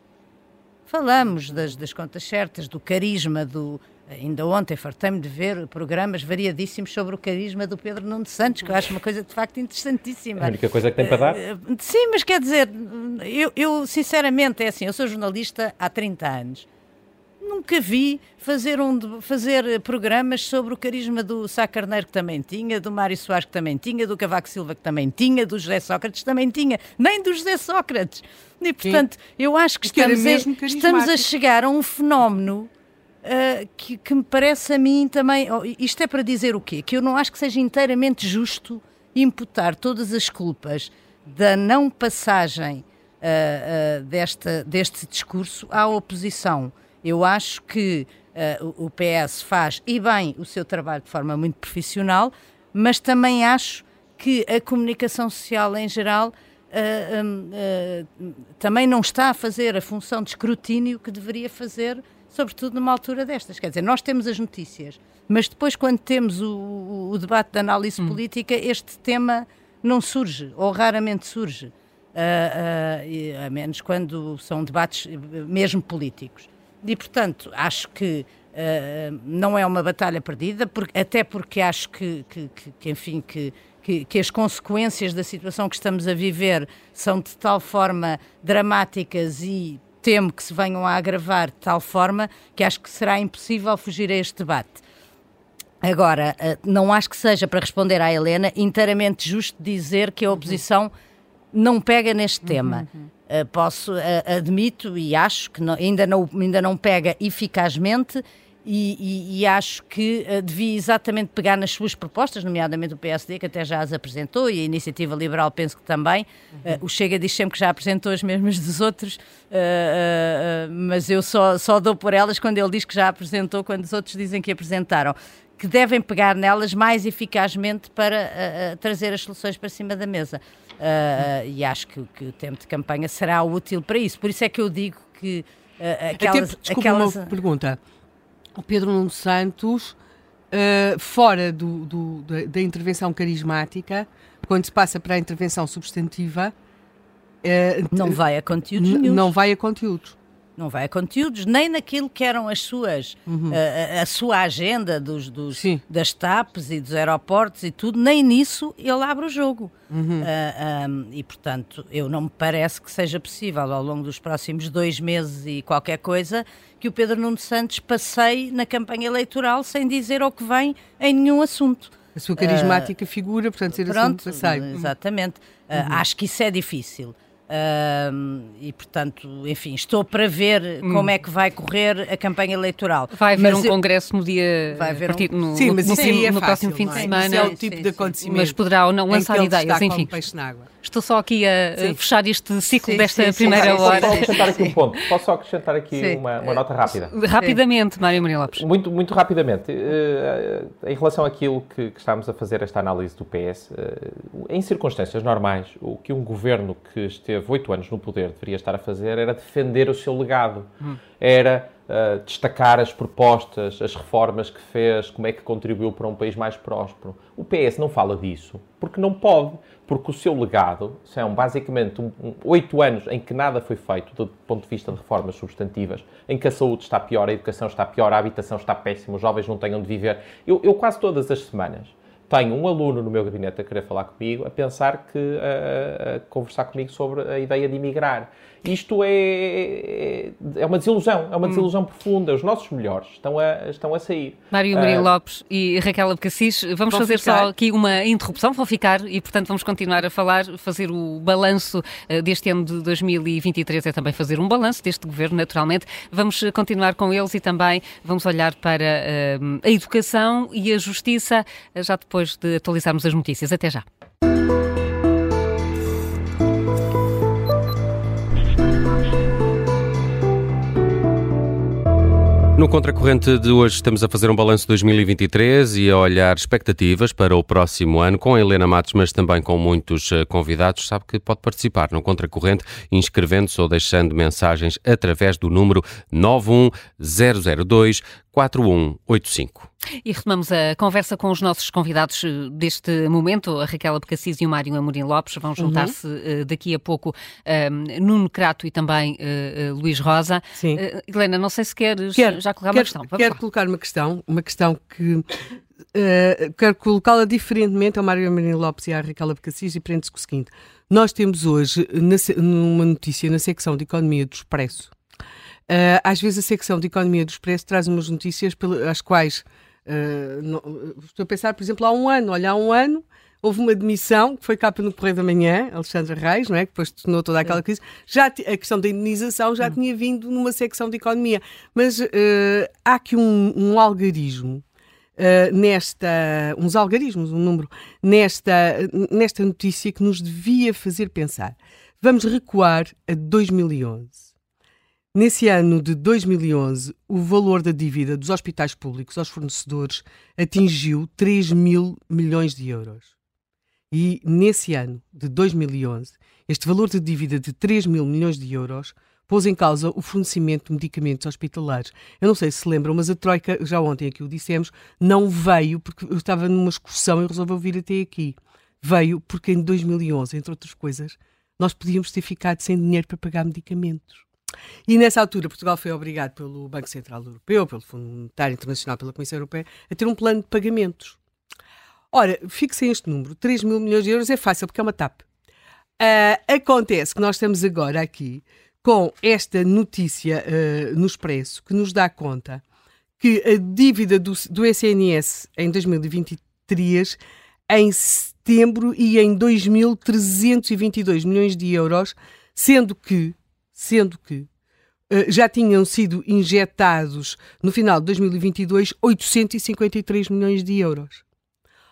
Falamos das, das contas certas, do carisma, do, Ainda ontem fartei-me de ver programas variadíssimos sobre o carisma do Pedro Nuno Santos, que eu acho uma coisa de facto interessantíssima. A única coisa que tem para dar? Eh, sim, mas quer dizer, eu, eu sinceramente, é assim, eu sou jornalista há 30 anos. Nunca vi fazer, um, fazer programas sobre o carisma do Sá Carneiro, que também tinha, do Mário Soares, que também tinha, do Cavaco Silva, que também tinha, do José Sócrates, também tinha, nem do José Sócrates. E, portanto, Sim. eu acho que estamos a, estamos a chegar a um fenómeno uh, que, que, me parece a mim também. Oh, isto é para dizer o quê? Que eu não acho que seja inteiramente justo imputar todas as culpas da não passagem uh, uh, desta, deste discurso à oposição. Eu acho que o PS faz, e bem, o seu trabalho de forma muito profissional, mas também acho que a comunicação social em geral Uh, uh, uh, também não está a fazer a função de escrutínio que deveria fazer sobretudo numa altura destas. Quer dizer, nós temos as notícias, mas depois, quando temos o, o debate de análise hum. política, este tema não surge, ou raramente surge, uh, uh, a menos quando são debates mesmo políticos. E, portanto, acho que uh, não é uma batalha perdida, porque, até porque acho que, que, que, que enfim, que, que, que, as consequências da situação que estamos a viver são de tal forma dramáticas e temo que se venham a agravar de tal forma que acho que será impossível fugir a este debate. Agora, eh, não acho que seja, para responder à Helena, inteiramente justo dizer que a oposição não pega neste tema. Uhum. Uh, posso, uh, admito e acho que não, ainda, não, ainda não pega eficazmente e, e, e, acho que uh, devia exatamente pegar nas suas propostas, nomeadamente o PSD, que até já as apresentou, e a Iniciativa Liberal penso que também. Uhum. Uh, o Chega diz sempre que já apresentou as mesmas *laughs* dos outros, uh, mas eu só, só dou por elas quando ele diz que já apresentou, quando os outros dizem que apresentaram. Que devem pegar nelas mais eficazmente para trazer as soluções para cima da mesa. Uhum. E acho que, que, o tempo de campanha será útil para isso. Por isso é que eu digo que aquelas. Até, desculpa aquelas... uma pergunta o Pedro Nuno Santos, uh, fora do, do, da, intervenção carismática, quando se passa para a intervenção substantiva. Uh, não vai a conteúdos Não vai a conteúdos não vai a conteúdos, nem naquilo que eram as suas, uhum. a, a, sua agenda dos, dos das TAPs e dos aeroportos e tudo, nem nisso ele abre o jogo. Uhum. Uh, ah, um, e, portanto, eu não me parece que seja possível, ao longo dos próximos dois meses e qualquer coisa, que o Pedro Nuno Santos passeie na campanha eleitoral sem dizer o que vem em nenhum assunto. A sua carismática uh, figura, portanto, ser pronto, assunto passeio. Exatamente. Uh, acho que isso é difícil. Uh, e portanto, enfim, estou para ver hum. como é que vai correr a campanha eleitoral. Vai haver mas um eu... congresso no dia vai haver um... no, sim, mas no, isso no, é no próximo fim de semana. Isso é o tipo sim, de acontecimento. Mas poderá ou não lançar ideias, enfim. Estou só aqui a, a fechar este ciclo sim, desta primeira hora. Posso acrescentar aqui um ponto? *laughs* Posso só acrescentar aqui uma, uma, nota rápida? Rapidamente, Mário Maria Lopes. Muito, muito rapidamente. Uh, em relação àquilo que, que, estamos a fazer esta análise do PS, eh, em circunstâncias normais, o que um governo que esteve oito anos no poder deveria estar a fazer era defender o seu legado. Hum. Era uh, destacar as propostas, as reformas que fez, como é que contribuiu para um país mais próspero. O PS não fala disso porque não pode, porque o seu legado são basicamente oito um, um, anos em que nada foi feito do ponto de vista de reformas substantivas, em que a saúde está pior, a educação está pior, a habitação está péssima, os jovens não têm onde viver. Eu, eu quase todas as semanas tenho um aluno no meu gabinete a querer falar comigo, a pensar que a, a conversar comigo sobre a ideia de emigrar. Isto é, é, uma desilusão, é uma hum. desilusão hum. profunda. Os nossos melhores estão a, estão a sair. Mário Maria uh, Lopes e Raquel Abcacis, vamos fazer ficar. só aqui uma interrupção, vão ficar e, portanto, vamos continuar a falar, fazer o balanço uh, deste ano de 2023, é também fazer um balanço deste governo, naturalmente. Vamos continuar com eles e também vamos olhar para uh, a educação e a justiça, já depois de atualizarmos as notícias. Até já. No Contracorrente de hoje estamos a fazer um balanço de 2023 e a olhar expectativas para o próximo ano com a Helena Matos, mas também com muitos eh, convidados. Sabe que pode participar no Contracorrente inscrevendo-se ou deixando mensagens através do número 91002 4185. E retomamos a conversa com os nossos convidados eh, deste momento, a Raquel Abcacis e o Mário Amorim Lopes. Vão juntar-se uhum. uh, daqui a pouco um, Nuno Crato e também uh, uh, Luís Rosa. Sim. Helena, não sei se queres quero, já colocar quero, uma questão. Vamos quero lá. colocar uma questão, uma questão que quero colocá-la diferentemente ao Mário Amorim Lopes e à Raquel Abcacis e prende-se com o seguinte. Nós temos hoje na, numa notícia na secção de Economia do Expresso Uh, às vezes a secção de Economia do Expresso traz umas notícias pelas quais uh, não, estou a pensar, por exemplo, há um ano, olha, há um ano houve uma demissão que foi capa no Correio da Manhã, Alexandra Reis, não é? Que depois tornou toda aquela crise. Já a questão da indenização já hum. tinha vindo numa secção de economia. Mas uh, há aqui um, um algarismo. Uh, nesta, uns algarismos, um número, nesta, nesta notícia que nos devia fazer pensar. Vamos recuar a 2011. Nesse ano de 2011, o valor da dívida dos hospitais públicos aos fornecedores atingiu 3 mil milhões de euros. E nesse ano de 2011, este valor de dívida de 3 mil milhões de euros pôs em causa o fornecimento de medicamentos hospitalares. Eu não sei se lembram, mas a Troika, já ontem aqui o dissemos, não veio porque eu estava numa excursão e resolveu vir até aqui. Veio porque em 2011, entre outras coisas, nós podíamos ter ficado sem dinheiro para pagar medicamentos. E nessa altura, Portugal foi obrigado pelo Banco Central Europeu, pelo Fundo Monetário Internacional, pela Comissão Europeia, a ter um plano de pagamentos. Ora, fixem este número: 3 mil milhões de euros é fácil, porque é uma TAP. Uh, acontece que nós estamos agora aqui com esta notícia uh, no Expresso que nos dá conta que a dívida do, do SNS em 2023, em setembro, e em 2.322 milhões de euros, sendo que sendo que uh, já tinham sido injetados no final de 2022 853 milhões de euros.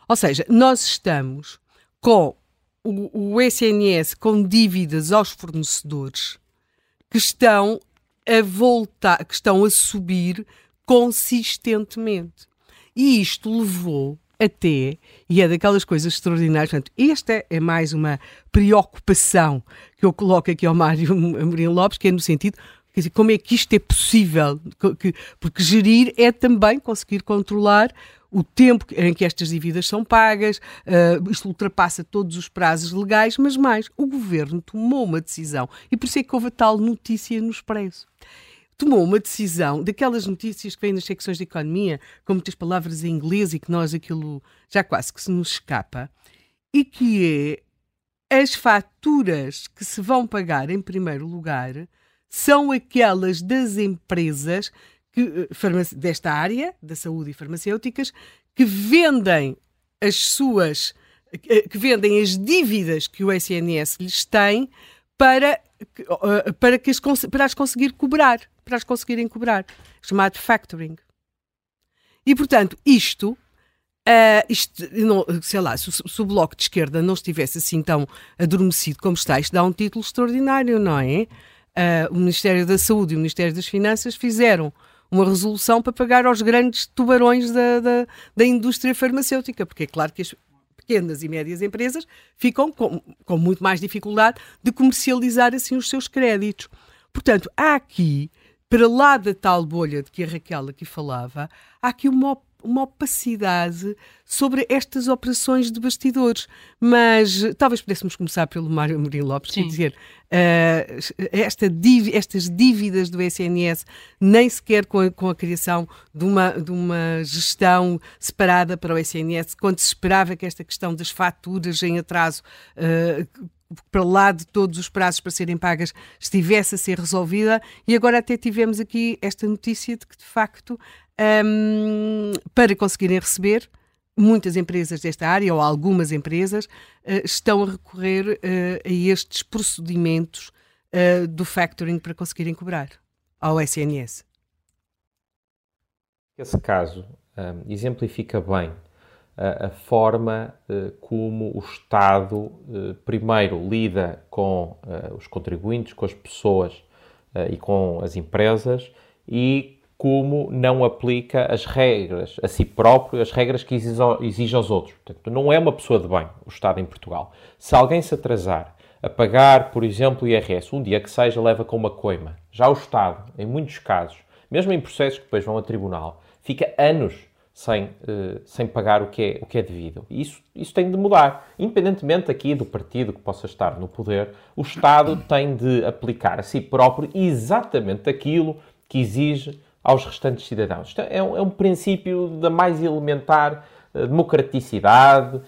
Ou seja, nós estamos com o, o SNS com dívidas aos fornecedores que estão a voltar, que estão a subir consistentemente. E isto levou até, e é daquelas coisas extraordinárias. Portanto, esta é mais uma preocupação que eu coloco aqui ao Mário *laughs* Amorim Lopes, que é no sentido, quer dizer, como é que isto é possível? Porque gerir é também conseguir controlar o tempo em que estas dívidas são pagas, uh, isto ultrapassa todos os prazos legais, mas mais, o governo tomou uma decisão e por isso é que houve a tal notícia no Expresso tomou uma decisão daquelas notícias que vêm nas secções de economia, com muitas palavras em inglês e que nós aquilo já quase que se nos escapa, e que é as faturas que se vão pagar em primeiro lugar são aquelas das empresas que, eh, desta área, da saúde e farmacêuticas, que vendem as suas eh, que vendem as dívidas que o SNS lhes tem para, para, que as, para as conseguir cobrar para as conseguirem cobrar, chamado factoring. E, portanto, isto, uh, isto não, sei lá, se, se, o Bloco de Esquerda não estivesse assim tão adormecido como está, isto dá um título extraordinário, não é? Uh, o Ministério da Saúde e o Ministério das Finanças fizeram uma resolução para pagar aos grandes tubarões da, da, da indústria farmacêutica, porque é claro que as pequenas e médias empresas ficam com, com muito mais dificuldade de comercializar assim os seus créditos. Portanto, há aqui para lá da tal bolha de que a Raquel aqui falava, há aqui uma, uma opacidade sobre estas operações de bastidores. Mas talvez pudéssemos começar pelo Mário Amorim Lopes, quer dizer, uh, esta estas dívidas do SNS, nem sequer com a, com a criação de uma, de uma gestão separada para o SNS, quando se esperava que esta questão das faturas em atraso uh, para lá de todos os prazos para serem pagas estivesse a ser resolvida e agora até tivemos aqui esta notícia de que de facto um, para conseguirem receber muitas empresas desta área ou algumas empresas uh, estão a recorrer uh, a estes procedimentos uh, do factoring para conseguirem cobrar ao SNS. Esse caso um, exemplifica bem a, forma como o Estado, primeiro, lida com os contribuintes, com as pessoas e com as empresas e como não aplica as regras a si próprio, as regras que exige aos outros. Portanto, não é uma pessoa de bem o Estado em Portugal. Se alguém se atrasar a pagar, por exemplo, o IRS, um dia que seja, leva com uma coima. Já o Estado, em muitos casos, mesmo em processos que depois vão a tribunal, fica anos sem, uh, sem pagar o que é, o que é devido. E isso, isso tem de mudar. Independentemente aqui do partido que possa estar no poder, o Estado tem de aplicar a si próprio exatamente aquilo que exige aos restantes cidadãos. Isto é um, é um princípio da mais elementar uh, democraticidade uh,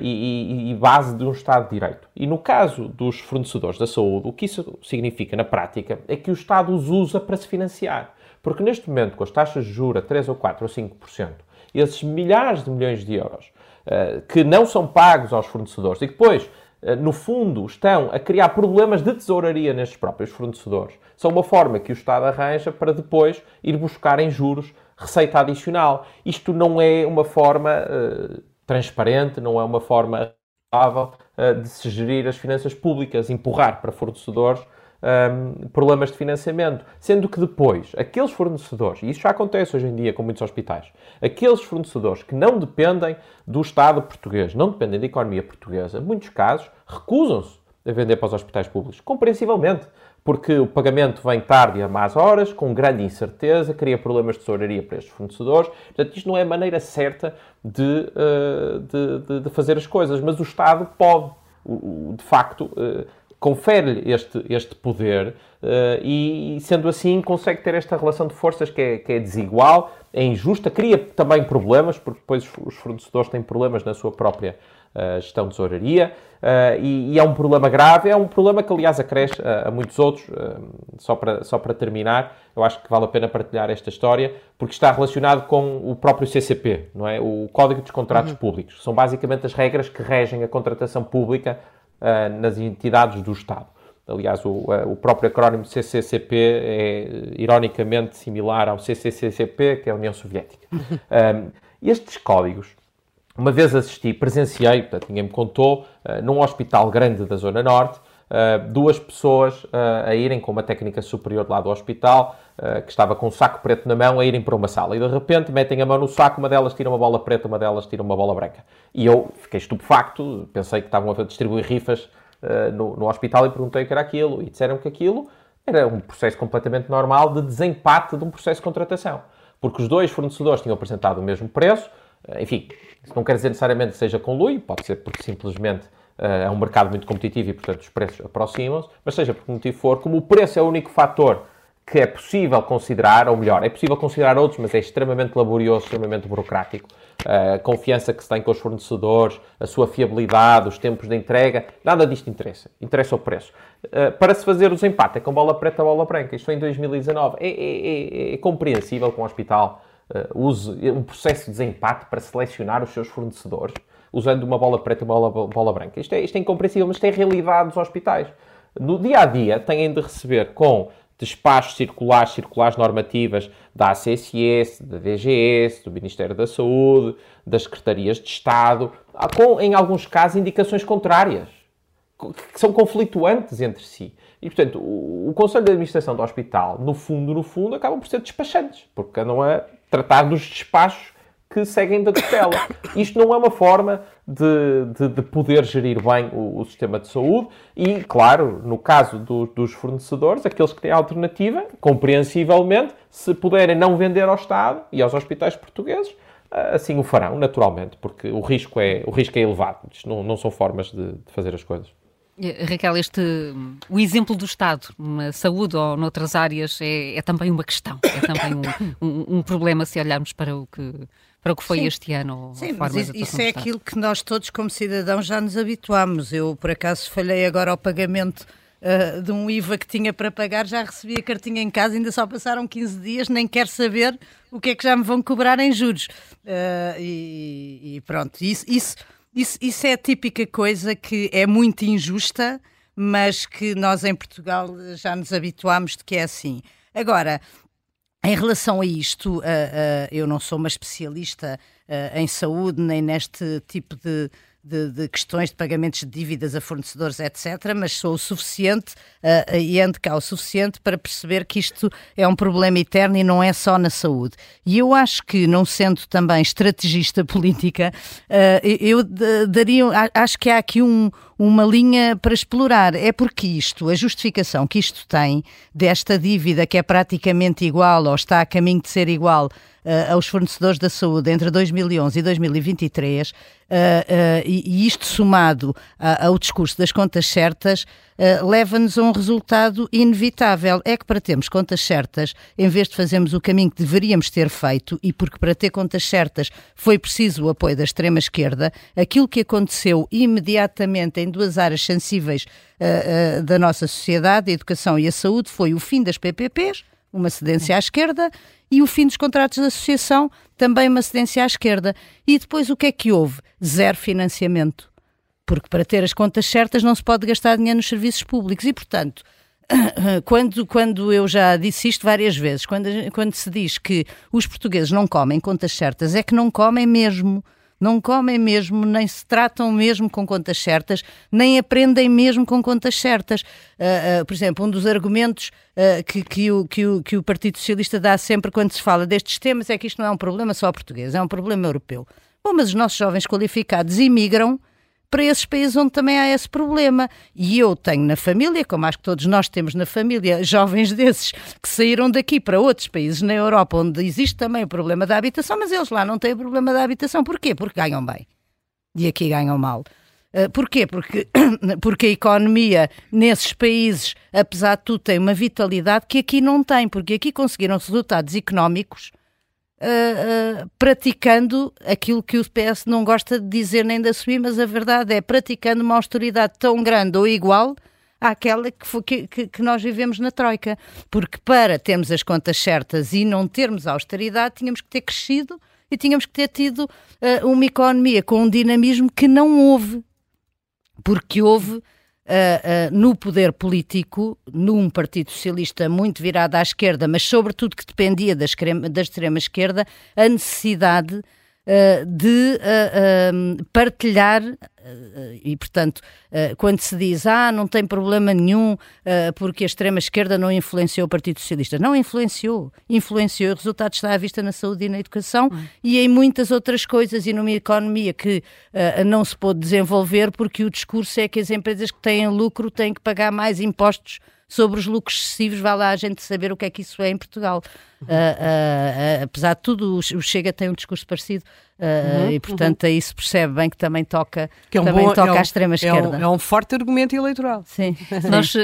e, e, base de um Estado de Direito. E no caso dos fornecedores da saúde, o que isso significa na prática é que o Estado os usa para se financiar. Porque neste momento, com as taxas de juros a 3 ou 4 ou 5%, esses milhares de milhões de euros uh, que não são pagos aos fornecedores e que depois, no fundo, estão a criar problemas de tesouraria nestes próprios fornecedores, são uma forma que o Estado arranja para depois ir buscar em juros receita adicional. Isto não é uma forma uh, transparente, não é uma forma de se gerir as finanças públicas, empurrar para fornecedores um, problemas de financiamento. Sendo que depois, aqueles fornecedores, e isso já acontece hoje em dia com muitos hospitais, aqueles fornecedores que não dependem do Estado português, não dependem da economia portuguesa, em muitos casos, recusam-se a vender para os hospitais públicos, compreensivelmente, porque o pagamento vem tarde e a más horas, com grande incerteza, cria problemas de tesouraria para estes fornecedores. Portanto, isto não é a maneira certa de, uh, de, de, fazer as coisas, mas o Estado pode, de facto, uh, confere-lhe este, este poder uh, e, sendo assim, consegue ter esta relação de forças que é, que é desigual, é injusta, cria também problemas, porque depois os fornecedores têm problemas na sua própria uh, gestão de tesouraria uh, e, e, é um problema grave, é um problema que, aliás, acresce a, a muitos outros. só, para, só para terminar, eu acho que vale a pena partilhar esta história, porque está relacionado com o próprio CCP, não é? O Código dos Contratos uhum. Públicos. São basicamente as regras que regem a contratação pública uh, nas entidades do Estado. Aliás, o, uh, o, próprio acrónimo CCCP é ironicamente similar ao CCCCP, que é a União Soviética. um, *laughs* estes códigos, uma vez assisti, presenciei, portanto, ninguém me contou, uh, num hospital grande da Zona Norte, duas pessoas a irem com uma técnica superior lá do hospital, uh, que estava com um saco preto na mão, a irem para uma sala. E de repente metem a mão no saco, uma delas tira uma bola preta, uma delas tira uma bola branca. E eu fiquei estupefacto, pensei que estavam a distribuir rifas no, no hospital e perguntei o que era aquilo. E disseram que aquilo era um processo completamente normal de desempate de um processo de contratação. Porque os dois fornecedores tinham apresentado o mesmo preço, enfim, isso não quer dizer necessariamente que seja com lui, pode ser porque simplesmente é um mercado muito competitivo e, portanto, os preços aproximam-se, mas seja por que motivo for, como o preço é o único fator que é possível considerar, ou melhor, é possível considerar outros, mas é extremamente laborioso, extremamente burocrático. A confiança que se tem com os fornecedores, a sua fiabilidade, os tempos de entrega, nada disto interessa. Interessa o preço. Para se fazer os empates, é com bola preta, bola branca. Isto foi em 2019. É, é, é, é compreensível que um hospital use um processo de desempate para selecionar os seus fornecedores usando uma bola preta e uma bola, bola branca. Isto é, isto é incompreensível, mas isto é realidade dos hospitais. No dia a dia, têm de receber com despachos circulares, circulares normativas da ACSS, da DGS, do Ministério da Saúde, das Secretarias de Estado, com, em alguns casos, indicações contrárias, que são conflituantes entre si. E, portanto, o, o Conselho de Administração do Hospital, no fundo, no fundo, acabam por ser despachantes, porque andam a tratar dos despachos que seguem da tutela. Isto não é uma forma de, de, de poder gerir bem o, o, sistema de saúde e, claro, no caso do, dos fornecedores, aqueles que têm alternativa, compreensivelmente, se puderem não vender ao Estado e aos hospitais portugueses, assim o farão, naturalmente, porque o risco é, o risco é elevado. Isto não, não são formas de, de fazer as coisas. Raquel, este, o exemplo do Estado na saúde ou noutras áreas é, é também uma questão, é também um, um, um, problema se olharmos para o que, para o que foi Sim. este ano. Sim, mas isso, isso é aquilo que nós todos, como cidadãos, já nos habituámos. Eu, por acaso, falhei agora ao pagamento uh, de um IVA que tinha para pagar, já recebi a cartinha em casa, ainda só passaram 15 dias, nem quero saber o que é que já me vão cobrar em juros. Uh, e, e, pronto, isso, isso isso, isso é a típica coisa que é muito injusta, mas que nós em Portugal já nos habituámos de que é assim. Agora, em relação a isto, uh, uh, eu não sou uma especialista uh, em saúde nem neste tipo de, de, de, questões de pagamentos de dívidas a fornecedores, etc., mas sou o suficiente uh, e ando cá o suficiente para perceber que isto é um problema eterno e não é só na saúde. E eu acho que, não sendo também estrategista *laughs* política, uh, eu daria, acho que há aqui um, uma linha para explorar. É porque isto, a justificação que isto tem desta dívida que é praticamente igual ou está a caminho de ser igual uh, aos fornecedores da saúde entre 2011 e 2023, uh, uh, e, isto somado ao discurso das contas certas, uh, leva-nos a um resultado inevitável. É que para termos contas certas, em vez de fazermos o caminho que deveríamos ter feito, e porque para ter contas certas foi preciso o apoio da extrema-esquerda, aquilo que aconteceu imediatamente em duas áreas sensíveis uh, uh, da nossa sociedade, a educação e a saúde, foi o fim das PPPs, uma cedência à esquerda, e o fim dos contratos de associação, também uma cedência à esquerda. E depois o que é que houve? Zero financiamento. Porque para ter as contas certas não se pode gastar dinheiro nos serviços públicos. E, portanto, *coughs* quando, quando eu já disse isto várias vezes, quando, quando se diz que os portugueses não comem contas certas, é que não comem mesmo não comem mesmo, nem se tratam mesmo com contas certas, nem aprendem mesmo com contas certas. Uh, uh, por exemplo, um dos argumentos uh, que, que, o, que, o, que o Partido Socialista dá sempre quando se fala destes temas é que isto não é um problema só português, é um problema europeu. Bom, mas os nossos jovens qualificados imigram para esses países onde também há esse problema. E eu tenho na família, como acho que todos nós temos na família, *laughs* jovens desses que saíram daqui para outros países na Europa onde existe também o problema da habitação, mas eles lá não têm o problema da habitação. Porquê? Porque ganham bem. E aqui ganham mal. Uh, porquê? Porque, *clears throat* porque a economia nesses países, apesar de tudo, tem uma vitalidade que aqui não tem, porque aqui conseguiram resultados económicos uh, praticando aquilo que o PS não gosta de dizer nem de assumir, mas a verdade é praticando uma austeridade tão grande ou igual àquela que, foi, que, que, nós vivemos na Troika. Porque para termos as contas certas e não termos austeridade, tínhamos que ter crescido e tínhamos que ter tido uh, uma economia com um dinamismo que não houve. Porque houve Uh, uh, no poder político, num Partido Socialista muito virado à esquerda, mas sobretudo que dependia da, da extrema-esquerda, a necessidade de partilhar eh, e, portanto, eh, quando se diz, ah, não tem problema nenhum eh, porque a extrema-esquerda não influenciou o Partido Socialista. Não influenciou. Influenciou. O resultado está à vista na saúde e na educação hum. e em muitas outras coisas e numa economia que não se pôde desenvolver porque o discurso é que as empresas que têm lucro têm que pagar mais impostos sobre os lucros excessivos, vai lá a gente saber o que é que isso é em Portugal. Uhum. Uh, uh, apesar de tudo, o Chega tem um discurso parecido uhum, e, portanto, uhum. aí se percebe bem que também toca, que é um também bom, toca é um, à extrema-esquerda. É, um, é um, forte argumento eleitoral. Sim. *laughs* Nós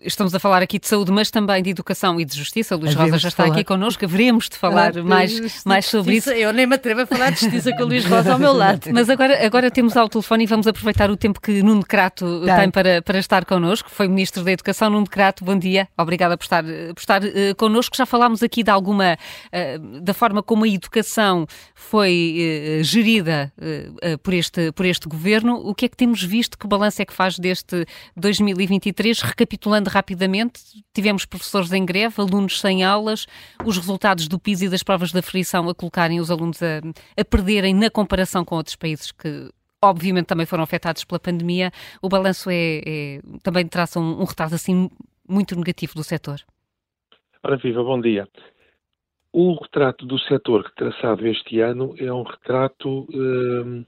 estamos a falar aqui de saúde, mas também de educação e de justiça. O Luís Rosa já está falar. aqui connosco, haveremos de falar ah, mais, mais sobre isso. Eu nem me atrevo a falar de justiça com o Luís Rosa ao meu lado. *laughs* Mas agora, agora temos ao telefone e vamos aproveitar o tempo que Nuno Crato tá. tem para, para estar connosco. Foi Ministro da Educação, Nuno Crato, bom dia. Obrigada por estar, por estar uh, connosco. Já falámos aqui de alguma, uh, da forma como a educação foi uh, gerida por, este, por este governo. O que é que temos visto? Que balanço é que faz deste 2023? Recapitulando rapidamente, tivemos professores em greve, alunos sem aulas, os resultados do PIS e das provas da frição a colocarem os alunos a, a perderem na comparação com outros países que obviamente também foram afetados pela pandemia. O balanço é, é também traça um, um retrato assim muito negativo do setor. Ora viva, bom dia. O retrato do setor traçado este ano é um retrato hum,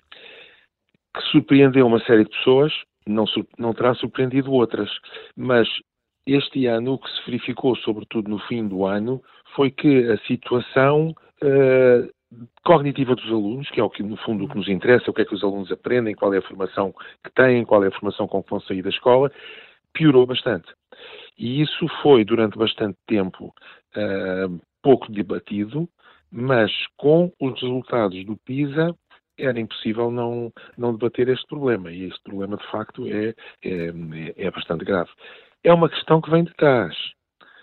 que surpreendeu uma série de pessoas, não, não terá surpreendido outras, mas este ano, o que se verificou, sobretudo no fim do ano, foi que a situação uh, cognitiva dos alunos, que é o que no fundo o que nos interessa, o que é que os alunos aprendem, qual é a formação que têm, qual é a formação com que vão sair da escola, piorou bastante. E isso foi, durante bastante tempo, uh, pouco debatido, mas com os resultados do PISA era impossível não, não debater este problema. E este problema, de facto, é, é, é bastante grave é uma questão que vem de trás.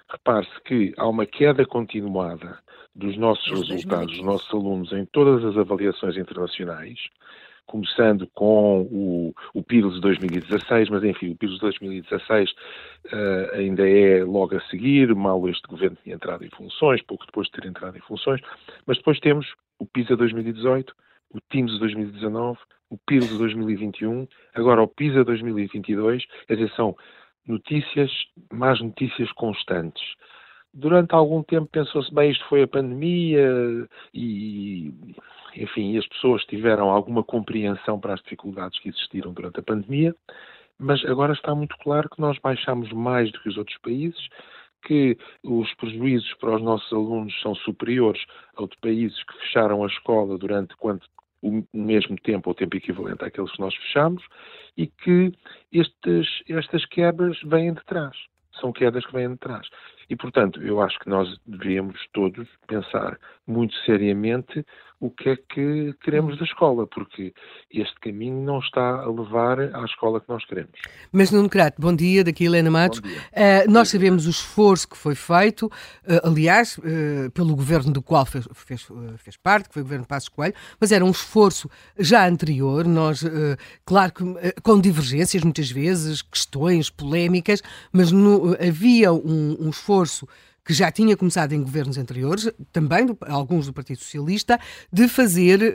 Repare-se que há uma queda continuada dos nossos resultados, dos nossos alunos, em todas as avaliações internacionais, começando com o, o PIRLS de 2016, mas enfim, o PIRLS de 2016 uh, ainda é logo a seguir, mal este governo tinha entrado em funções, pouco depois de ter entrado em funções, mas depois temos o PISA 2018, o TIMS de 2019, o PIL de 2021, agora o PISA 2022, quer dizer, são notícias, más notícias constantes. Durante algum tempo pensou-se, bem, isto foi a pandemia e, enfim, as pessoas tiveram alguma compreensão para as dificuldades que existiram durante a pandemia, mas agora está muito claro que nós baixamos mais do que os outros países, que os prejuízos para os nossos alunos são superiores a de países que fecharam a escola durante quanto o mesmo tempo, ou tempo equivalente àqueles que nós fechamos, e que estes, estas quebras vêm de trás. São quedas que vêm de trás. E, portanto, eu acho que nós devíamos todos pensar muito seriamente o que é que queremos da escola, porque este caminho não está a levar à escola que nós queremos. Mas, Nuno Crato, bom dia, daqui Helena Matos. Uh, nós sabemos o esforço que foi feito, uh, aliás, uh, pelo governo do qual fez, fez, fez, parte, que foi o governo de Passos Coelho, mas era um esforço já anterior, nós, claro que com divergências muitas vezes, questões polémicas, mas no, havia um, um esforço que já tinha começado em governos anteriores, também do, alguns do Partido Socialista, de fazer, eh,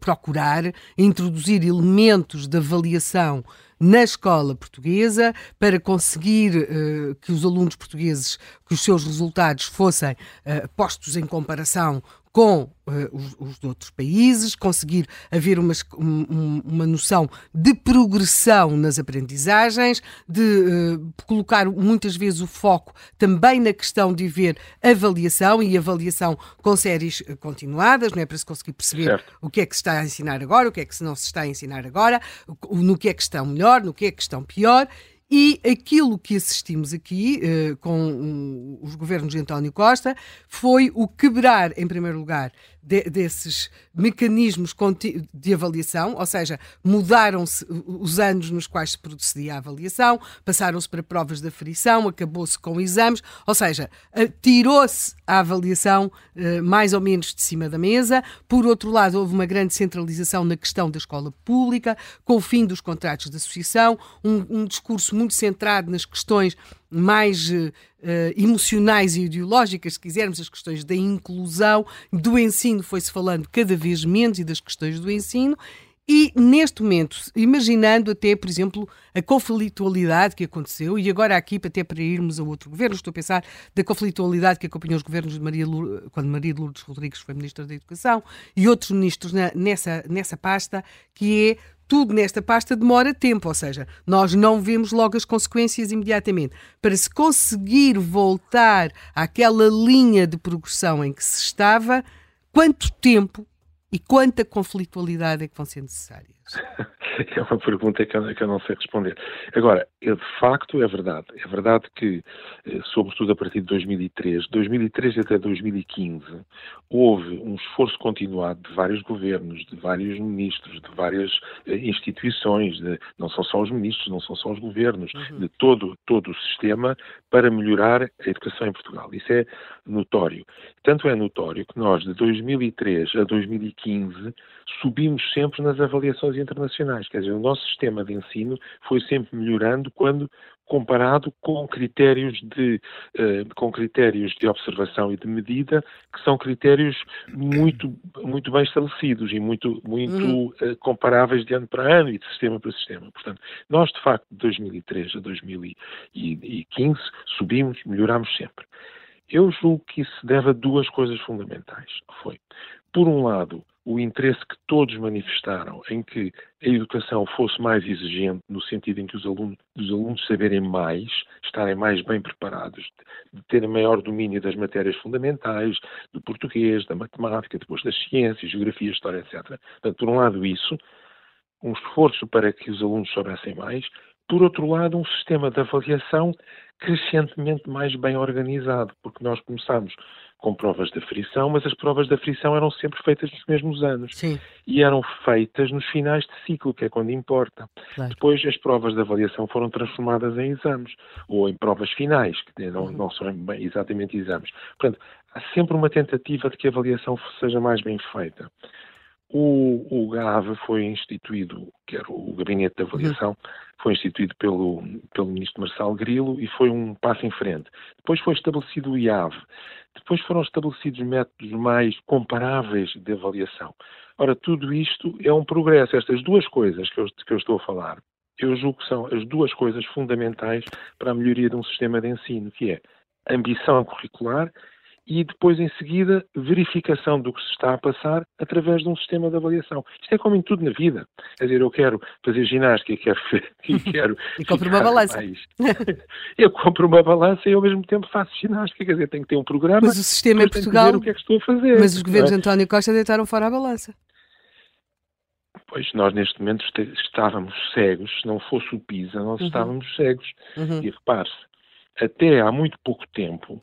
procurar introduzir elementos de avaliação na escola portuguesa para conseguir uh, que os alunos portugueses, que os seus resultados fossem uh, postos em comparação com uh, os, os, de outros países, conseguir haver uma, um, uma noção de progressão nas aprendizagens, de uh, colocar muitas vezes o foco também na questão de ver avaliação e avaliação com séries continuadas, não é para se conseguir perceber certo. o que é que se está a ensinar agora, o que é que não se está a ensinar agora, no que é que estão melhor, no que é que estão pior e aquilo que assistimos aqui uh, com os governos de António Costa foi o quebrar, em primeiro lugar, de, desses mecanismos de avaliação, ou seja, mudaram-se os anos nos quais se procedia a avaliação, passaram-se para provas de aferição, acabou-se com exames, ou seja, tirou-se a avaliação uh, mais ou menos de cima da mesa. Por outro lado, houve uma grande centralização na questão da escola pública, com o fim dos contratos de associação, um, um discurso muito centrado nas questões mais uh, emocionais e ideológicas, se quisermos, as questões da inclusão, do ensino foi-se falando cada vez menos e das questões do ensino. E neste momento, imaginando até, por exemplo, a conflitualidade que aconteceu, e agora aqui, até para irmos a outro governo, estou a pensar da conflitualidade que acompanhou os governos de Maria Lourdes, quando Maria Lourdes Rodrigues foi Ministra da Educação, e outros ministros na, nessa, nessa pasta, que é tudo nesta pasta demora tempo, ou seja, nós não vemos logo as consequências imediatamente. Para se conseguir voltar àquela linha de progressão em que se estava, quanto tempo e quanta conflitualidade é que vão ser necessárias? É uma pergunta que eu, que eu, não sei responder. Agora, de facto é verdade. É verdade que, eh, sobretudo a partir de 2003, 2003 até 2015, houve um esforço continuado de vários governos, de vários ministros, de várias eh, instituições, de, não são só os ministros, não são só os governos, uhum. de todo, todo o sistema para melhorar a educação em Portugal. Isso é notório. Tanto é notório que nós, de 2003 a 2015, subimos sempre nas avaliações internacionais. Quer dizer, o nosso sistema de ensino foi sempre melhorando quando comparado com critérios de uh, com critérios de observação e de medida que são critérios muito muito bem estabelecidos e muito muito uhum. uh, comparáveis de ano para ano e de sistema para sistema. Portanto, nós de facto de 2003 a 2015 subimos, melhoramos sempre. Eu julgo que isso se deve a duas coisas fundamentais. Foi, por um lado, o interesse que todos manifestaram em que a educação fosse mais exigente, no sentido em que os alunos, os alunos saberem mais, estarem mais bem preparados, de terem maior domínio das matérias fundamentais, do português, da matemática, depois das ciências, geografia, história, etc. Portanto, por um lado, isso, um esforço para que os alunos soubessem mais, por outro lado, um sistema de avaliação crescentemente mais bem organizado, porque nós começamos com provas de aflição, mas as provas de aflição eram sempre feitas nos mesmos anos. Sim. E eram feitas nos finais de ciclo, que é quando importa. Claro. Depois as provas de avaliação foram transformadas em exames, ou em provas finais, que não, uhum. não são exatamente exames. Portanto, há sempre uma tentativa de que a avaliação seja mais bem feita. O, o GAV foi instituído, que era o Gabinete de Avaliação, foi instituído pelo, pelo ministro Marcelo Grilo e foi um passo em frente. Depois foi estabelecido o IAV. Depois foram estabelecidos métodos mais comparáveis de avaliação. Ora, tudo isto é um progresso. Estas duas coisas que eu, que eu estou a falar, eu julgo que são as duas coisas fundamentais para a melhoria de um sistema de ensino, que é ambição curricular e depois, em seguida, verificação do que se está a passar através de um sistema de avaliação. Isto é como em tudo na vida. Quer dizer, eu quero fazer ginástica quero, *laughs* quero *laughs* e compro uma balança. Eu compro uma balança e ao mesmo tempo faço ginástica. Quer dizer, tenho que ter um programa. Mas o sistema em Portugal. O que é que estou a fazer. Mas os governos de António Costa deitaram fora a balança. Pois nós neste momento estávamos cegos, se não fosse o PISA, nós uhum. estávamos cegos. Uhum. E repare-se, até há muito pouco tempo,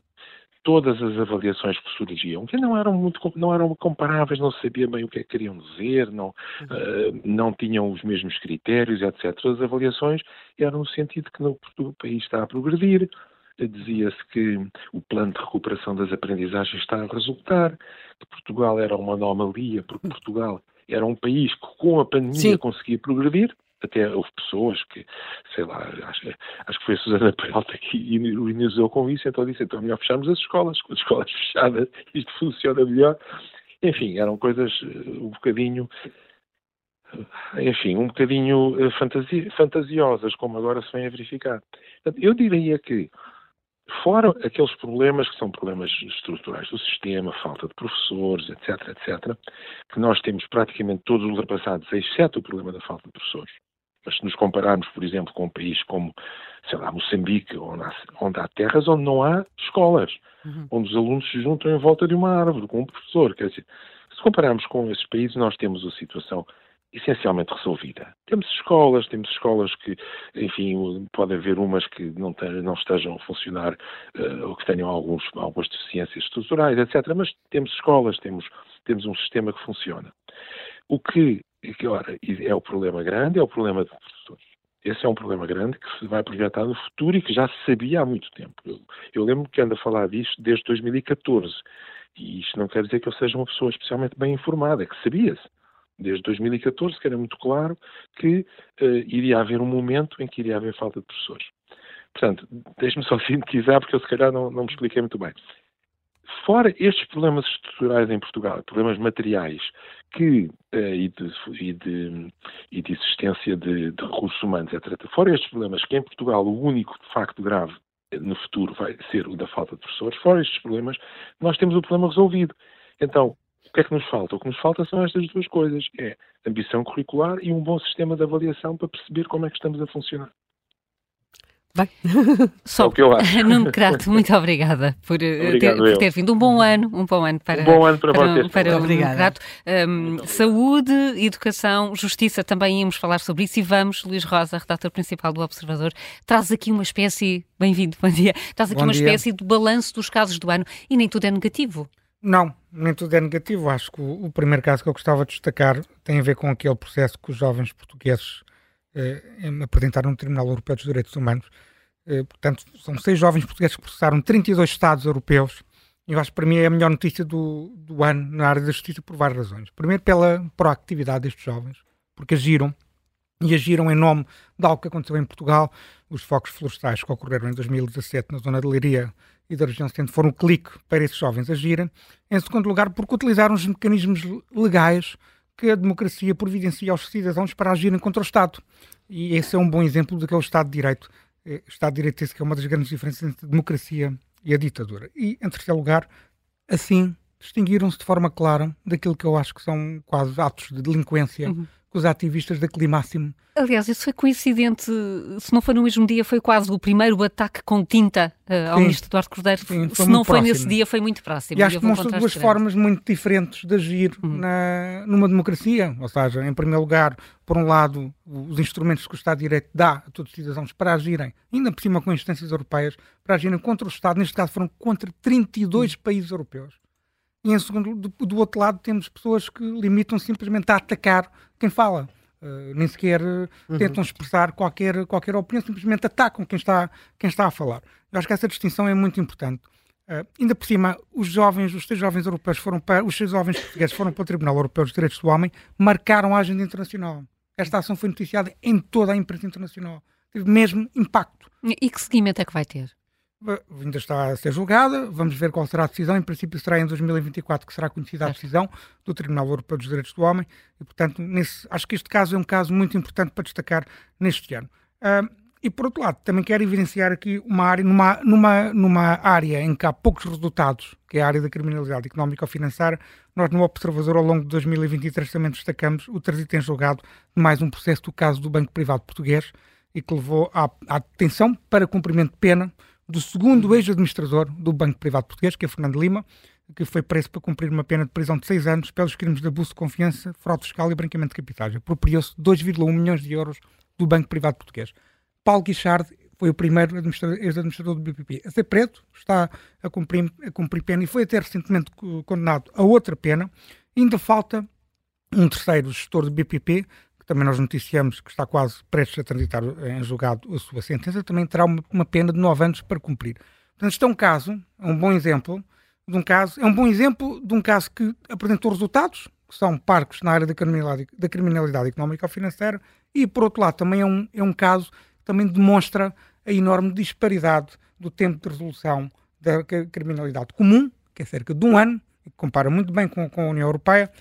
todas as avaliações que surgiam, que não eram muito não eram comparáveis, não se sabia bem o que é que queriam dizer, não, uh, não tinham os mesmos critérios, etc. As avaliações eram no sentido que no, o país está a progredir, dizia-se que o plano de recuperação das aprendizagens está a resultar, que Portugal era uma anomalia, porque hum. Portugal era um país que com a pandemia Sim. conseguia progredir, até houve pessoas que, sei lá, acho, acho que foi a Susana Peralta que iniciou com isso, então disse, então é melhor fecharmos as escolas, com as escolas *laughs* fechadas isto funciona melhor. Enfim, eram coisas eh, um bocadinho, eh, enfim, um bocadinho eh, fantasi fantasiosas, como agora se vem a verificar. Eu diria que Fora aqueles problemas que são problemas estruturais do sistema, falta de professores, etc., etc., que nós temos praticamente todos ultrapassados, exceto o problema da falta de professores. Mas se nos compararmos, por exemplo, com um país como, sei lá, Moçambique, onde há, onde há terras onde não há escolas, uhum. onde os alunos se juntam em volta de uma árvore com um professor, quer dizer, se compararmos com esses países, nós temos a situação essencialmente resolvida. Temos escolas, temos escolas que, enfim, pode haver umas que não, não estejam a funcionar uh, ou que tenham alguns, algumas deficiências estruturais, etc. Mas temos escolas, temos, temos um sistema que funciona. O que, que ora, é o problema grande, é o problema de professores. Esse é um problema grande que se vai projetar no futuro e que já se sabia há muito tempo. Eu, eu lembro que ando a falar disto desde 2014. E isto não quer dizer que eu seja uma pessoa especialmente bem informada, é que sabia-se desde 2014, que era muito claro que uh, iria haver um momento em que iria haver falta de professores. Portanto, deixe-me só *laughs* sintetizar, porque eu se calhar não, não me expliquei muito bem. Fora estes problemas estruturais em Portugal, problemas materiais que, uh, e, de, e, de, e, de, existência de, de, recursos humanos, etc., fora estes problemas, que em Portugal o único de facto grave no futuro vai ser o da falta de professores, fora estes problemas, nós temos o problema resolvido. Então, o que é que nos falta? O que nos falta são estas duas coisas: é ambição curricular e um bom sistema de avaliação para perceber como é que estamos a funcionar. Bem, *laughs* só é o que eu acho. *laughs* Nuno Crato, muito obrigada por, eh, ter, por, ter, vindo. Um bom ano, um bom ano para, um bom ano para, para vocês. Para, para o Crato. Um, saúde, educação, justiça, também íamos falar sobre isso e vamos, Luís Rosa, redator principal do Observador, traz aqui uma espécie, bem-vindo, bom dia, traz aqui bom uma dia. espécie de balanço dos casos do ano e nem tudo é negativo. Não, nem tudo é negativo. Acho que o, o, primeiro caso que eu gostava de destacar tem a ver com aquele processo que os jovens portugueses eh, apresentaram no Tribunal Europeu dos Direitos Humanos. Eh, portanto, são seis jovens portugueses que processaram 32 Estados europeus. E eu acho que para mim é a melhor notícia do, do ano na área da justiça por várias razões. Primeiro, pela proactividade destes jovens, porque agiram e agiram em nome de algo que aconteceu em Portugal, os focos florestais que ocorreram em 2017 na zona de Leiria e da região centro foram um clique para esses jovens agirem. Em segundo lugar, porque utilizaram os mecanismos legais que a democracia providencia aos cidadãos para agirem contra o Estado. E esse é um bom exemplo daquele Estado de Direito. Eh, Estado de Direito esse que é uma das grandes diferenças entre a democracia e a ditadura. E, em terceiro lugar, assim, distinguiram-se de forma clara daquilo que eu acho que são quase atos de delinquência uhum com os ativistas da Climáximo. Aliás, isso foi coincidente, se não foi no mesmo dia, foi quase o primeiro ataque com tinta uh, ao Sim. ministro Eduardo Cordeiro. Sim, se não foi nesse dia, foi muito próximo. E acho que mostra duas formas muito diferentes de agir uhum. na, numa democracia. Ou seja, em primeiro lugar, por um lado, os instrumentos que o Estado de Direito dá a todos os cidadãos para agirem, ainda por cima com instâncias europeias, para agirem contra o Estado. Neste caso, foram contra 32 uhum. países europeus. E em segundo, do, do, outro lado temos pessoas que limitam simplesmente a atacar quem fala. Uh, nem sequer uh, uhum. tentam expressar qualquer, qualquer opinião, simplesmente atacam quem está, quem está a falar. Eu acho que essa distinção é muito importante. Uh, ainda por cima, os jovens, os seis jovens europeus foram para, os seis jovens portugueses foram para o Tribunal Europeu dos Direitos do Homem, marcaram a agenda internacional. Esta ação foi noticiada em toda a imprensa internacional. Teve mesmo impacto. E que seguimento é que vai ter? Ainda está a ser julgada, vamos ver qual será a decisão. Em princípio, será em 2024 que será conhecida a decisão do Tribunal Europeu dos Direitos do Homem e, portanto, nesse, acho que este caso é um caso muito importante para destacar neste ano. Uh, e por outro lado, também quero evidenciar aqui uma área, numa, numa, numa área em que há poucos resultados, que é a área da criminalidade económica ou financeira, nós no Observador ao longo de 2023 também destacamos o trânsito em julgado de mais um processo do caso do Banco Privado Português e que levou à, à detenção para cumprimento de pena do segundo ex-administrador do Banco Privado Português, que é Fernando Lima, que foi preso para cumprir uma pena de prisão de seis anos pelos crimes de abuso de confiança, fraude fiscal e branqueamento de capitais. Apropriou-se 2,1 milhões de euros do Banco Privado Português. Paulo Guichard foi o primeiro ex-administrador do BPP a ser preso, está a cumprir, a cumprir pena e foi até recentemente condenado a outra pena. Ainda falta um terceiro gestor do BPP, também nós noticiamos que está quase prestes a transitar em julgado a sua sentença, também terá uma, uma pena de nove anos para cumprir. Portanto, isto é um caso, é um bom exemplo de um caso, é um bom exemplo de um caso que apresentou resultados, que são parcos na área da criminalidade, da criminalidade económica ou financeira, e por outro lado também é um, é um caso também demonstra a enorme disparidade do tempo de resolução da criminalidade comum, que é cerca de um ano, e compara muito bem com, com a União Europeia,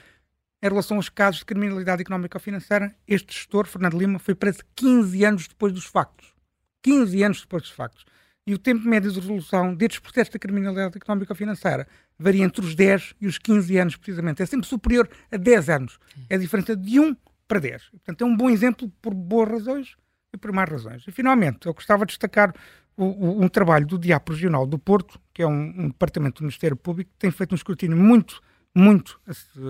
em relação aos casos de criminalidade económica ou financeira, este gestor, Fernando Lima, foi preso 15 anos depois dos factos. 15 anos depois dos factos. E o tempo médio de resolução destes processos de criminalidade económica ou financeira varia entre os 10 e os 15 anos, precisamente. É sempre superior a 10 anos. É a diferença de 1 para 10. Portanto, é um bom exemplo por boas razões e por mais razões. E, finalmente, eu gostava de destacar o, o, um trabalho do Diapo Regional do Porto, que é um, um, departamento do Ministério Público, que tem feito um escrutínio muito, muito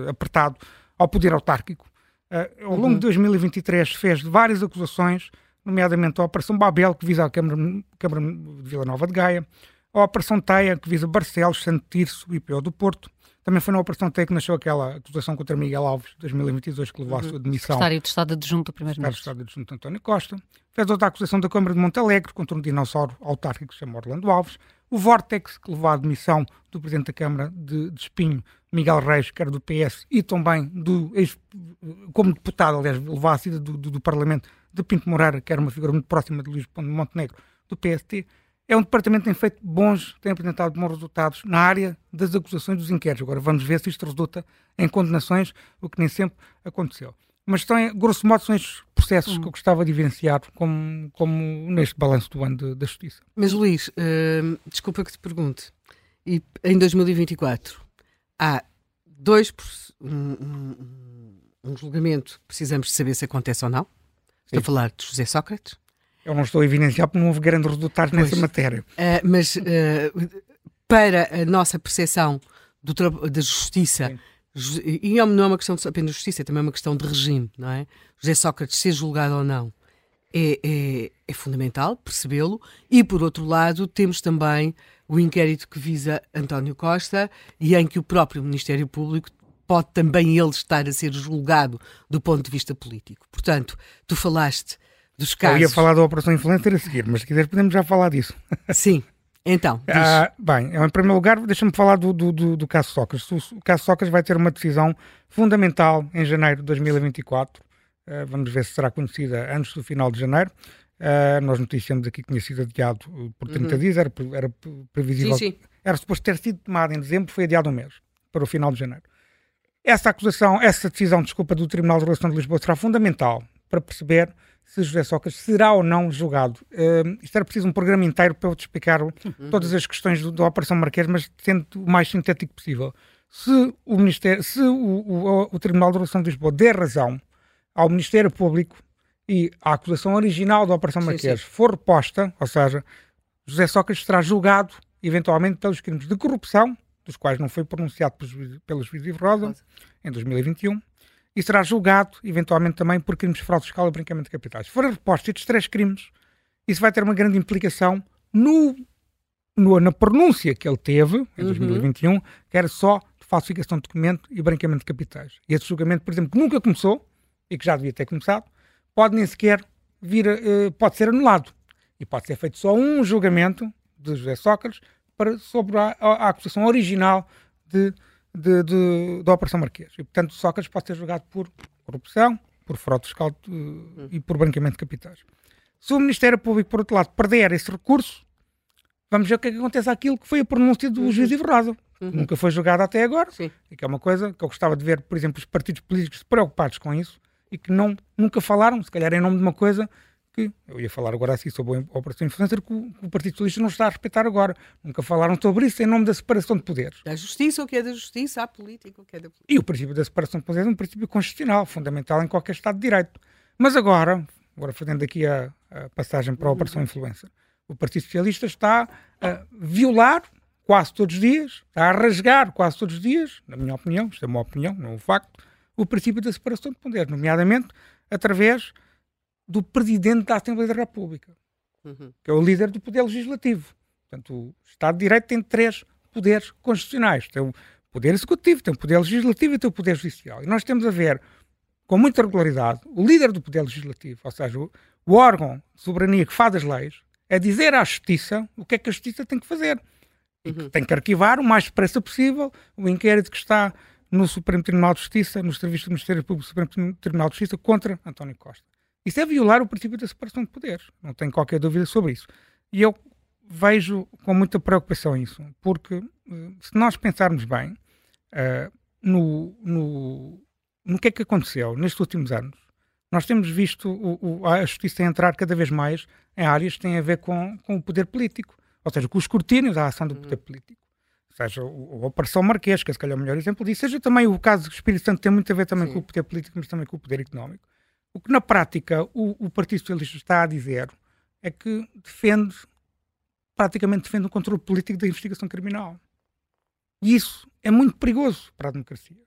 apertado ao poder autárquico. Uh, ao longo de 2023 fez várias acusações, nomeadamente a Operação Babel, que visa a Câmara, Câmara de Vila Nova de Gaia, a Operação Teia, que visa Barcelos, Santo Tirso e IPO do Porto, também foi na Operação T que nasceu aquela acusação contra Miguel Alves, de 2022, que levou à uhum. sua demissão. Secretário de Estado adjunto do Primeiro-Ministro. Secretário de Estado adjunto António Costa. Fez outra acusação da Câmara de Montalegre contra um dinossauro autárquico que se chama Orlando Alves. O Vortex, que levou à demissão do Presidente da Câmara de, de Espinho, Miguel Reis, que era do PS, e também do ex, como deputado, aliás, levou à saída do, do, do, Parlamento de Pinto Moreira, que era uma figura muito próxima de Luís Ponte Montenegro, do PST. É um departamento que tem feito bons, tem apresentado bons resultados na área das acusações dos inquéritos. Agora vamos ver se isto resulta em condenações, o que nem sempre aconteceu. Mas, estão, grosso modo, são estes processos hum. que eu gostava de evidenciar como, como neste balanço do ano da Justiça. Mas, Luís, uh, desculpa que te pergunte. E em 2024 há dois. Um, um, um julgamento, precisamos de saber se acontece ou não. Estou Sim. a falar de José Sócrates eu não estou a evidenciar porque não houve grandes resultados pois, nessa matéria. Uh, mas uh, para a nossa percepção do, da justiça, Sim. e não é uma questão apenas de justiça, é também uma questão de regime, não é? José Sócrates ser julgado ou não é, é, é fundamental percebê-lo, e por outro lado temos também o inquérito que visa António Costa e em que o próprio Ministério Público pode também ele estar a ser julgado do ponto de vista político. Portanto, tu falaste dos casos. Eu ia falar da Operação Influencer a seguir, mas se quiseres podemos já falar disso. *laughs* Sim. Então, ah, bem, em primeiro lugar, deixa-me falar do, do, do, do, caso Sócrates. O caso Sócrates vai ter uma decisão fundamental em janeiro de 2024. Ah, vamos ver se será conhecida antes do final de janeiro. Uh, nós noticiamos aqui que tinha sido adiado por 30 uhum. dias, era, era previsível. Sim, sim. Era suposto ter sido tomado em dezembro, foi adiado um mês, para o final de janeiro. Essa acusação, essa decisão, desculpa, do Tribunal de Relação de Lisboa será fundamental para perceber se José Sócrates será ou não julgado. Uh, isto era preciso um programa inteiro para eu te explicar uhum. todas as questões da Operação Marquês, mas sendo o mais sintético possível. Se o, Ministério, se o, o, o Tribunal de Relação de Lisboa der razão ao Ministério Público e a acusação original da Operação Marquês for reposta, ou seja, José Sócrates será julgado eventualmente pelos crimes de corrupção, dos quais não foi pronunciado pelos juízes de Rosa, em 2021, e será julgado, eventualmente, também por crimes de fraude fiscal e branqueamento de capitais. Se forem repostos estes três crimes, isso vai ter uma grande implicação no, no na pronúncia que ele teve, em 2021, uhum. que era só de falsificação de documento e branqueamento de capitais. E esse julgamento, por exemplo, que nunca começou, e que já devia ter começado, pode nem sequer vir, uh, pode ser anulado. E pode ser feito só um julgamento de José Sócrates para, sobre a, a acusação original de, de, de, da Operação Marquês. E, portanto, Sócrates pode ser julgado por corrupção, por fraude fiscal uh, e por branqueamento de capitais. Se o Ministério Público, por outro lado, perder esse recurso, vamos ver o que é que acontece àquilo que foi a pronúncia do uhum. juiz Iverrado. Uhum. Nunca foi julgado até agora. Sim. E que é uma coisa que eu gostava de ver, por exemplo, os partidos políticos preocupados com isso e que não, nunca falaram, se calhar em nome de uma coisa que, eu ia falar agora assim sobre a Operação Influencer, que o, que o Partido Socialista não está a respeitar agora. Nunca falaram sobre isso em nome da separação de poderes. Da justiça, o que é da justiça, a política, o que é da política. E o princípio da separação de poderes é um princípio constitucional, fundamental em qualquer Estado de Direito. Mas agora, agora fazendo aqui a, a passagem para a Operação Influencer, o Partido Socialista está a violar quase todos os dias, está a rasgar quase todos os dias, na minha opinião, isto é uma opinião, não é um facto, o princípio da separação de poderes, nomeadamente através do Presidente da Assembleia da República, uhum. que é o líder do Poder Legislativo. Portanto, o Estado de Direito tem três poderes constitucionais. Tem o Poder Executivo, tem o Poder Legislativo e tem o Poder Judicial. E nós temos a ver, com muita regularidade, o líder do Poder Legislativo, ou seja, o, o órgão de soberania que faz as leis, é dizer à Justiça o que é que a Justiça tem que fazer. E uhum. tem que arquivar o mais depressa possível o inquérito que está no Supremo Tribunal de Justiça, no Serviço do Ministério Público do Supremo Tribunal de Justiça contra António Costa. Isso é violar o princípio da separação de poderes, não tenho qualquer dúvida sobre isso. E eu vejo com muita preocupação isso, porque eh, se nós pensarmos bem uh, no, no, no que é que aconteceu nestes últimos anos, nós temos visto o, o, a justiça entrar cada vez mais em áreas que têm a ver com, com o poder político, ou seja, com o escrutínio da ação do poder uhum. político seja o Operação Marquês, que é se calhar o melhor exemplo disso, seja também o caso do Espírito Santo, tem muito a ver também Sim. com o poder político, mas também com o poder económico. O que na prática o, o Partido Socialista está a dizer é que defende, praticamente defende o controle político da investigação criminal. E isso é muito perigoso para a democracia.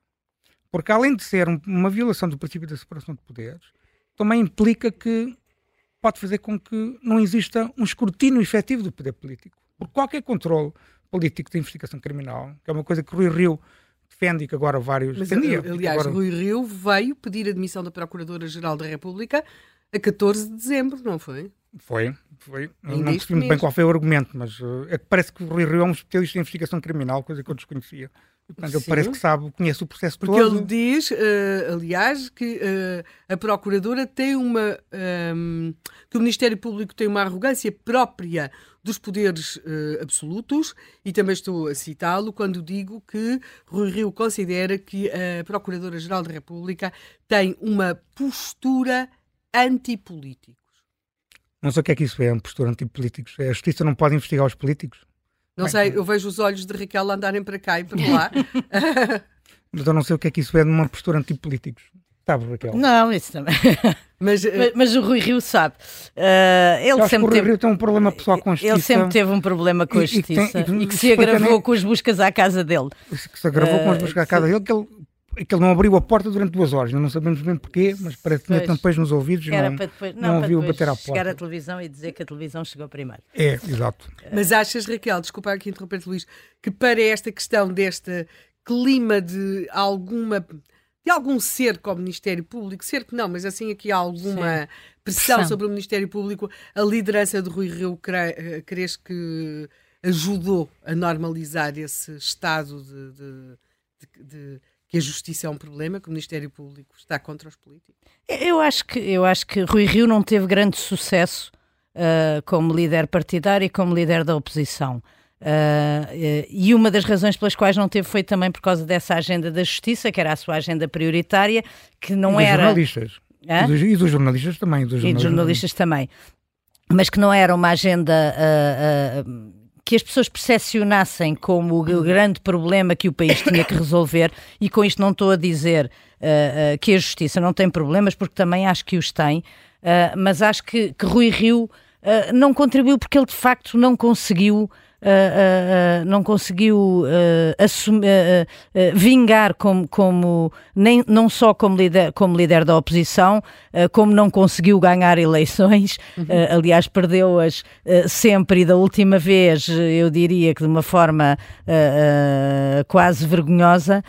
Porque além de ser uma violação do princípio da separação de poderes, também implica que pode fazer com que não exista um escrutínio efetivo do poder político. Porque qualquer controle político de investigação criminal, que é uma coisa que Rui Rio defende e que agora vários Mas, defendia. Aliás, agora... Rui Rio veio pedir admissão da Procuradora-Geral da República a 14 de dezembro, não foi? Foi, foi. Ainda não percebi bem qual foi o argumento, mas uh, é que parece que o Rui Rio é um especialista em investigação criminal, coisa que eu desconhecia. Portanto, ele parece que sabe, conhece o processo Porque todo. Porque ele diz, uh, aliás, que uh, a Procuradora tem uma. Um, que o Ministério Público tem uma arrogância própria dos poderes uh, absolutos e também estou a citá-lo quando digo que Rui Rio considera que a Procuradora-Geral da República tem uma postura antipolíticos. Não sei o que é que isso é, uma postura antipolíticos. A justiça não pode investigar os políticos? Não Bem, sei, eu vejo os olhos de Raquel andarem para cá e para lá. *laughs* Mas eu não sei o que é que isso é de uma postura antipolíticos. Sabe, Raquel? Não, isso também. *laughs* mas, mas, mas, o Rui Rio sabe. Uh, ele sempre o Rui Rio tem um problema pessoal com a justiça. Ele sempre teve um problema com a justiça e, e, tem, e que se agravou com as buscas à casa dele. Que se agravou uh, com as buscas à casa sim. dele, que ele que ele não abriu a porta durante duas horas, não sabemos bem porquê, mas parece que tinha tampões nos ouvidos e não, depois, não, não ouviu bater à porta. chegar à televisão e dizer que a televisão chegou primeiro. É, exato. Mas achas, Raquel, desculpa aqui interromper Luís, que para esta questão deste clima de alguma de algum cerco ao Ministério Público, cerco não, mas assim aqui há alguma Sim. pressão sobre o Ministério Público, a liderança de Rui Rio eh, crees que ajudou a normalizar esse estado de, de, de, de que a justiça é um problema, que o Ministério Público está contra os políticos? Eu acho que, eu acho que Rui Rio não teve grande sucesso uh, como líder partidário e como líder da oposição. Uh, e uma das razões pelas quais não teve foi também por causa dessa agenda da justiça, que era a sua agenda prioritária, que não e era. Jornalistas. E dos, e dos, jornalistas também. Dos jornalistas. E dos jornalistas também. Mas que não era uma agenda. Uh, que as pessoas percepcionassem como o grande problema que o país *coughs* tinha que resolver, e com isto não estou a dizer uh, uh, que a justiça não tem problemas, porque também acho que os tem, uh, mas acho que, que Rui Rio não contribuiu porque ele de facto não conseguiu uh, uh, não conseguiu assum, vingar como, como nem, não só como líder, como líder da oposição, como não conseguiu ganhar eleições. Uhum. aliás, perdeu-as sempre e da última vez, eu diria que de uma forma quase vergonhosa.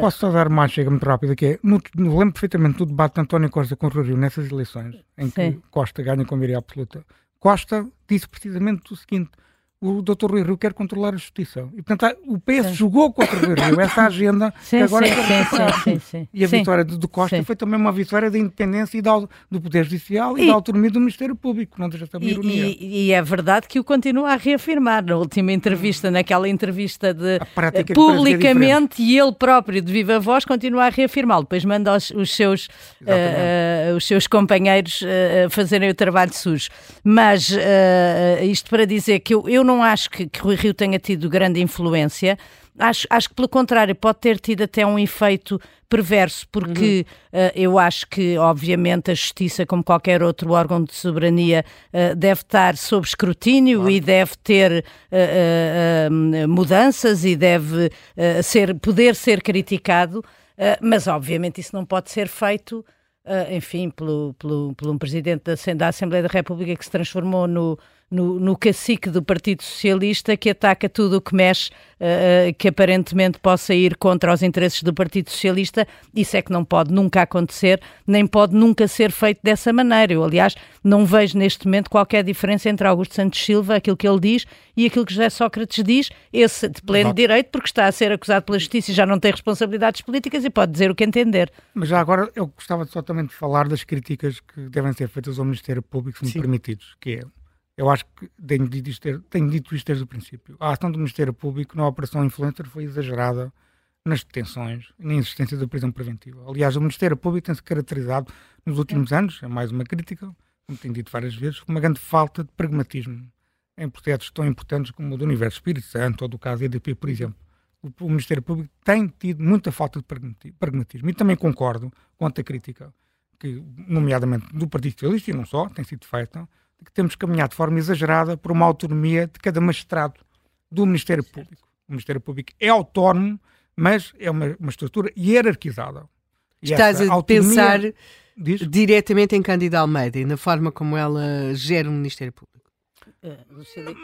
Posso só dar uma chega muito rápida, que é, no, lembro perfeitamente do debate de António Costa com o Rio nessas eleições, em que Sim. Costa ganha com maioria absoluta. Costa disse precisamente o seguinte: o Dr. Rui Rio quer controlar a justiça. E, portanto, o PS sim. jogou contra o Rui Rio essa agenda *coughs* sim, que agora sim, é sim, sim, E a vitória de, de Costa foi também uma vitória da independência e da, do Poder Judicial e, e, da autonomia do Ministério Público, não deixa também ironia. E, e, é verdade que o continua a reafirmar na última entrevista, naquela entrevista de uh, publicamente, e ele próprio de viva voz continua a reafirmá-lo. Depois manda os, os seus, uh, uh, os seus companheiros fazerem o trabalho sujo. Mas isto para dizer que eu, eu não acho que, que Rui Rio tenha tido grande influência. Acho, acho que, pelo contrário, pode ter tido até um efeito perverso, porque uhum. uh, eu acho que, obviamente, a justiça, como qualquer outro órgão de soberania, uh, deve estar sob escrutínio claro. e deve ter uh, mudanças e deve ser, poder ser criticado, mas, obviamente, isso não pode ser feito. enfim, pelo, pelo, pelo um presidente da, da Assembleia da República que se transformou no, no, no cacique do Partido Socialista que ataca tudo o que mexe, uh, que aparentemente possa ir contra os interesses do Partido Socialista. Isso é que não pode nunca acontecer, nem pode nunca ser feito dessa maneira. Eu, aliás, não vejo neste momento qualquer diferença entre Augusto Santos Silva, aquilo que ele diz, e aquilo que José Sócrates diz, esse de pleno Exato. direito, porque está a ser acusado pela Justiça e já não tem responsabilidades políticas e pode dizer o que entender. Mas já agora eu gostava só também de falar das críticas que devem ser feitas ao Ministério Público, se me Sim. permitidos, que é eu acho que tenho dito, isto, tenho dito isto desde o princípio. A ação do Ministério Público na Operação Influencer foi exagerada nas detenções e na existência da prisão preventiva. Aliás, o Ministério Público tem-se caracterizado nos últimos anos, é mais uma crítica, como tenho dito várias vezes, por uma grande falta de pragmatismo em processos tão importantes como o do Universo Espírito Santo ou do caso EDP, por exemplo. O, o Ministério Público tem tido muita falta de pragmatismo. E também concordo com a crítica que, nomeadamente do Partido Socialista, e não só, tem sido feita, que temos caminhado de forma exagerada por uma autonomia de cada magistrado do Ministério Público. O Ministério Público é autónomo, mas é uma, uma estrutura hierarquizada. E Estás a pensar diz? diretamente em Cândida Almeida e na forma como ela gera o Ministério Público.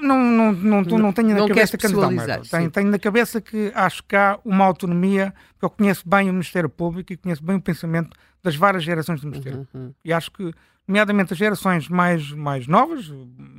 Não, não, não, não, não tenho na não cabeça Cândida Almeida. Tenho, tenho na cabeça que acho que há uma autonomia, porque eu conheço bem o Ministério Público e conheço bem o pensamento das várias gerações do Ministério. Uhum. uhum. E acho que nomeadamente as gerações mais, mais novas,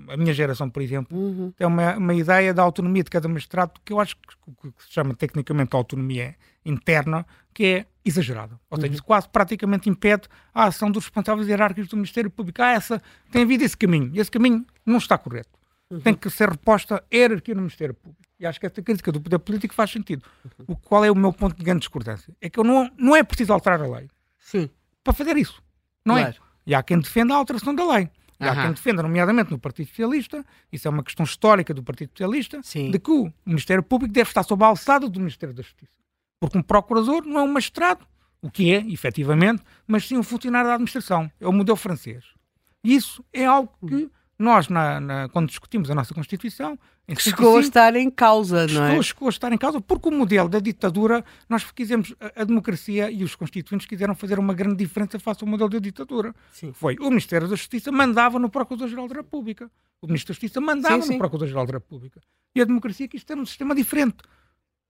a minha geração, por exemplo, uhum. tem uma, uma ideia da autonomia de cada magistrado que eu acho que, que se chama tecnicamente autonomia interna, que é exagerada. Ou seja, uhum. quase praticamente impede a ação dos responsáveis hierárquicos do Ministério Público. Ah, essa, tem havido esse caminho, e esse caminho não está correto. Uhum. Tem que ser reposta a hierarquia no Ministério Público. E acho que esta crítica do poder político faz sentido. Uhum. O qual é o meu ponto de grande discordância? É que eu não, não é preciso alterar a lei. Sim. Para fazer isso. Não é? claro. é? E há quem defenda a alteração da lei. E há quem defenda, nomeadamente no Partido Socialista, isso é uma questão histórica do Partido Socialista, Sim. de que o Ministério Público deve estar sob a alçada do Ministério da Justiça. Porque um procurador não é um magistrado, o que é, efetivamente, mas sim um funcionário da administração. É o modelo francês. Isso é algo que nós, na, na, quando discutimos a nossa Constituição, que chegou a estar em causa, não é? Chegou a estar em causa, porque o modelo da ditadura, nós quisemos, a, a, democracia e os constituintes quiseram fazer uma grande diferença face ao modelo da ditadura. Sim. Foi o Ministério da Justiça mandava no Procurador-Geral da República. O Ministro da Justiça mandava sim, no Procurador-Geral da República. E a democracia quis ter um sistema diferente.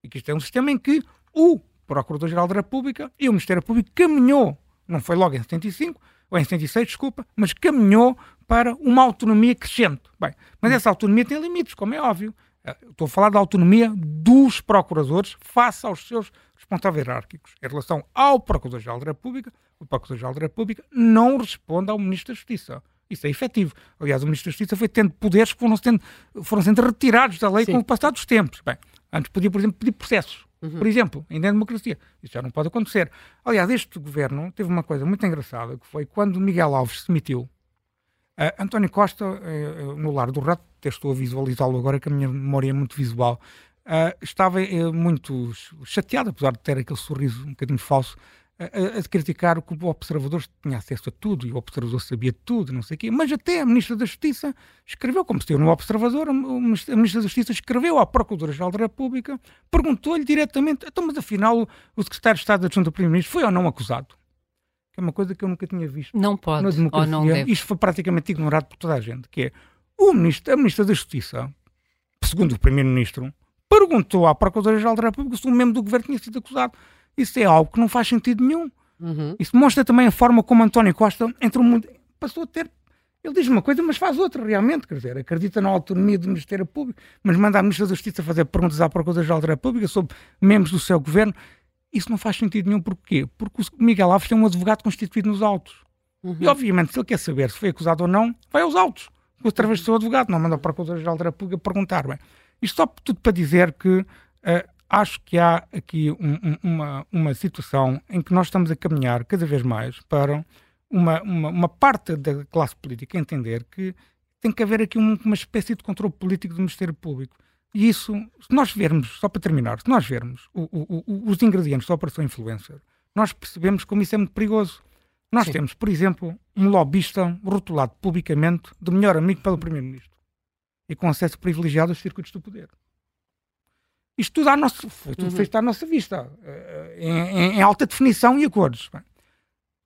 E quis ter um sistema em que o Procurador-Geral da República e o Ministério Público caminhou, não foi logo em 75, ou em 76, desculpa, mas caminhou para uma autonomia crescente. Bem, mas essa autonomia tem limites, como é óbvio. Eh, estou a falar da autonomia dos procuradores face aos seus responsáveis hierárquicos. Em relação ao Procurador-Geral da República, o Procurador-Geral da República não responde ao Ministro da Justiça. Isso é efetivo. Aliás, o Ministro da Justiça foi tendo poderes que foram sendo, foram sendo retirados da lei Sim. com o passar dos tempos. Bem, antes podia, por exemplo, pedir processos. Uhum. Por exemplo, ainda em democracia. Isso já não pode acontecer. Aliás, este governo teve uma coisa muito engraçada, que foi quando Miguel Alves se demitiu, uh, António Costa, uh, no Lar do Rato, até estou a visualizá-lo agora, que a minha memória é muito visual, uh, estava muito chateado, apesar de ter aquele sorriso um bocadinho falso, a, a, criticar que o observador tinha acesso a tudo e o observador sabia tudo, não sei o quê. Mas até a Ministra da Justiça escreveu, como se eu no observador, a Ministra da Justiça escreveu à Procuradora-Geral da República, perguntou-lhe diretamente, então, mas afinal o Secretário de Estado Adjunto do Primeiro-Ministro foi ou não acusado? Que é uma coisa que eu nunca tinha visto. Não pode, ou não deve. Isto foi praticamente ignorado por toda a gente, que é o ministro, a Ministra da Justiça, segundo o Primeiro-Ministro, perguntou à Procuradora-Geral da República se um membro do governo tinha sido acusado. Isso é algo que não faz sentido nenhum. Uhum. Isso mostra também a forma como António Costa entrou muito, passou a ter Ele diz uma coisa, mas faz outra, realmente. Quer dizer, acredita na autonomia do Ministério Público, mas manda a Ministra da Justiça fazer perguntas à Procuradora-Geral da República sobre membros do seu governo. Isso não faz sentido nenhum. Porquê? Porque o Miguel Alves tem um advogado constituído nos autos. Uhum. E, obviamente, se ele quer saber se foi acusado ou não, vai aos autos, através do seu advogado, não manda a Procuradora-Geral da República perguntar. Bem, isto só tudo para dizer que uh, acho que há aqui um, um, uma, uma situação em que nós estamos a caminhar cada vez mais para uma, uma, uma parte da classe política entender que tem que haver aqui um, uma espécie de controle político do Ministério Público. E isso, se nós vermos, só para terminar, se nós vermos o, o, o, os ingredientes da Operação Influencer, nós percebemos como isso é muito perigoso. Nós Sim. temos, por exemplo, um lobista rotulado publicamente de melhor amigo pelo Primeiro-Ministro e com acesso privilegiado aos circuitos do poder. Isto tudo, foi tudo uhum. feito à nossa vista, eh, em, em, alta definição e acordos.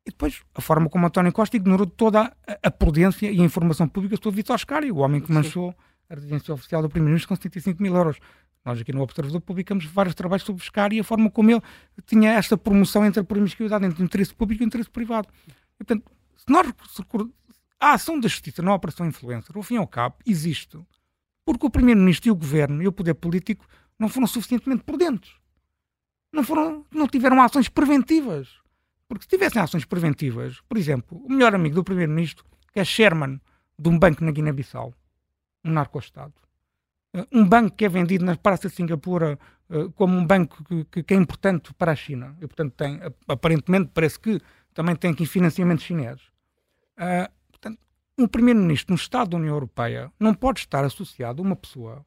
E depois, a forma como António Costa ignorou toda a, a prudência e a informação pública sobre Vitor Oscari, o homem que manchou Sim. a residência oficial do Primeiro-Ministro com 75 mil euros. Nós aqui no Observador publicamos vários trabalhos sobre Oscari e a forma como ele tinha esta promoção entre a promiscuidade, entre o interesse público e o interesse privado. E, portanto, se nós a ação da justiça na Operação Influencer, ao fim e ao cabo, existe porque o Primeiro-Ministro e o Governo e o poder político não foram suficientemente prudentes. Não, foram, não tiveram ações preventivas. Porque se tivessem ações preventivas, por exemplo, o melhor amigo do Primeiro-Ministro, que é Sherman de um banco na Guiné-Bissau, um narco-estado, eh, um banco que é vendido na Praça de Singapura eh, como um banco que, que, é importante para a China, e portanto tem, aparentemente parece que também tem aqui financiamento chinês. Uh, portanto, um primeiro-ministro no Estado da União Europeia não pode estar associado a uma pessoa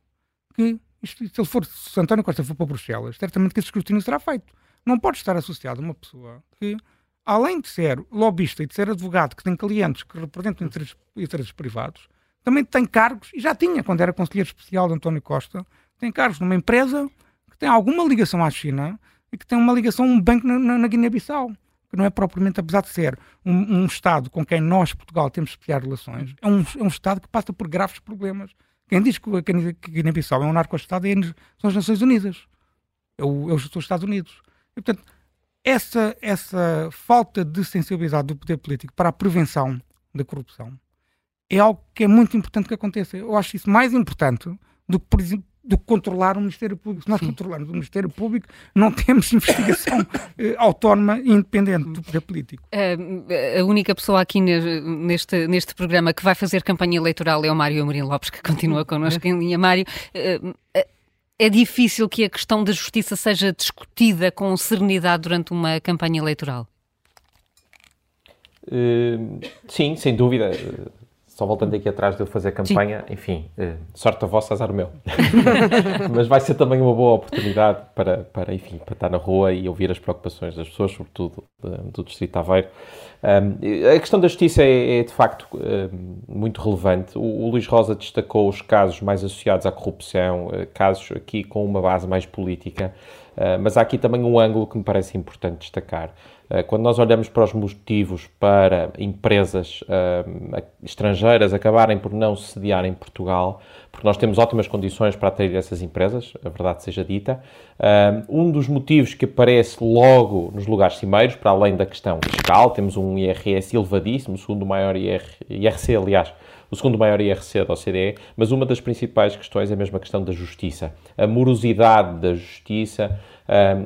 que, isto, se ele for, se António Costa for para Bruxelas, certamente que esse escrutínio será feito. Não pode estar associado a uma pessoa que, além de ser lobista e de ser advogado, que tem clientes que representam interesses, interesses privados, também tem cargos, e já tinha quando era conselheiro especial de António Costa, tem cargos numa empresa que tem alguma ligação à China e que tem uma ligação a um banco na, na, na Guiné-Bissau que não é propriamente, apesar de ser um, um, Estado com quem nós, Portugal, temos especiais relações, é um, é um Estado que passa por graves problemas. Quem diz que a Guiné-Bissau é um narco-Estado é, são as Nações Unidas, é, o, é os Estados Unidos. E, portanto, essa, essa falta de sensibilidade do poder político para a prevenção da corrupção é algo que é muito importante que aconteça. Eu acho isso mais importante do que, do que controlar o Ministério Público. Se nós Sim. controlarmos o Ministério Público, não temos *laughs* investigação eh, autónoma e independente do poder político. a única pessoa aqui neste, neste programa que vai fazer campanha eleitoral é o Mário Amorim Lopes, que continua connosco em linha. Mário, eh, é difícil que a questão da justiça seja discutida com serenidade durante uma campanha eleitoral? Sim, sem dúvida. Só voltando aqui atrás de eu fazer campanha, Sim. enfim, uh, sorte a vossa, azar o meu. *laughs* Mas vai ser também uma boa oportunidade para, para, enfim, para estar na rua e ouvir as preocupações das pessoas, sobretudo de, do Distrito de Aveiro. Um, a questão da justiça é, é de facto um, muito relevante. O, o, Luís Rosa destacou os casos mais associados à corrupção, uh, casos aqui com uma base mais política, uh, mas há aqui também um ângulo que me parece importante destacar. Uh, quando nós olhamos para os motivos para empresas estrangeiras acabarem por não sediar em Portugal, porque nós temos ótimas condições para atrair essas empresas, a verdade seja dita. Um dos motivos que aparece logo nos lugares cimeiros, para além da questão fiscal, temos um IRS elevadíssimo, o segundo maior IR, IRC, aliás, o segundo maior IRC da OCDE, mas uma das principais questões é mesmo a questão da justiça, a morosidade da justiça.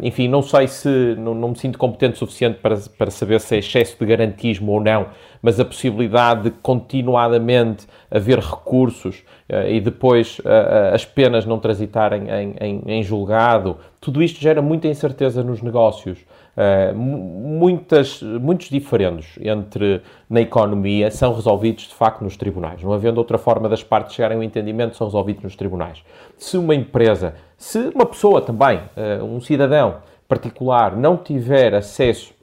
enfim, não sei se, não, não, me sinto competente o suficiente para, para saber se é excesso de garantismo ou não, mas a possibilidade de continuadamente haver recursos uh, e depois uh, as penas não transitarem em, em, em, julgado, tudo isto gera muita incerteza nos negócios. Uh, muitas, muitos diferendos entre na economia são resolvidos de facto nos tribunais. Não havendo outra forma das partes chegarem a um entendimento, são resolvidos nos tribunais. Se uma empresa, se uma pessoa também, um cidadão particular, não tiver acesso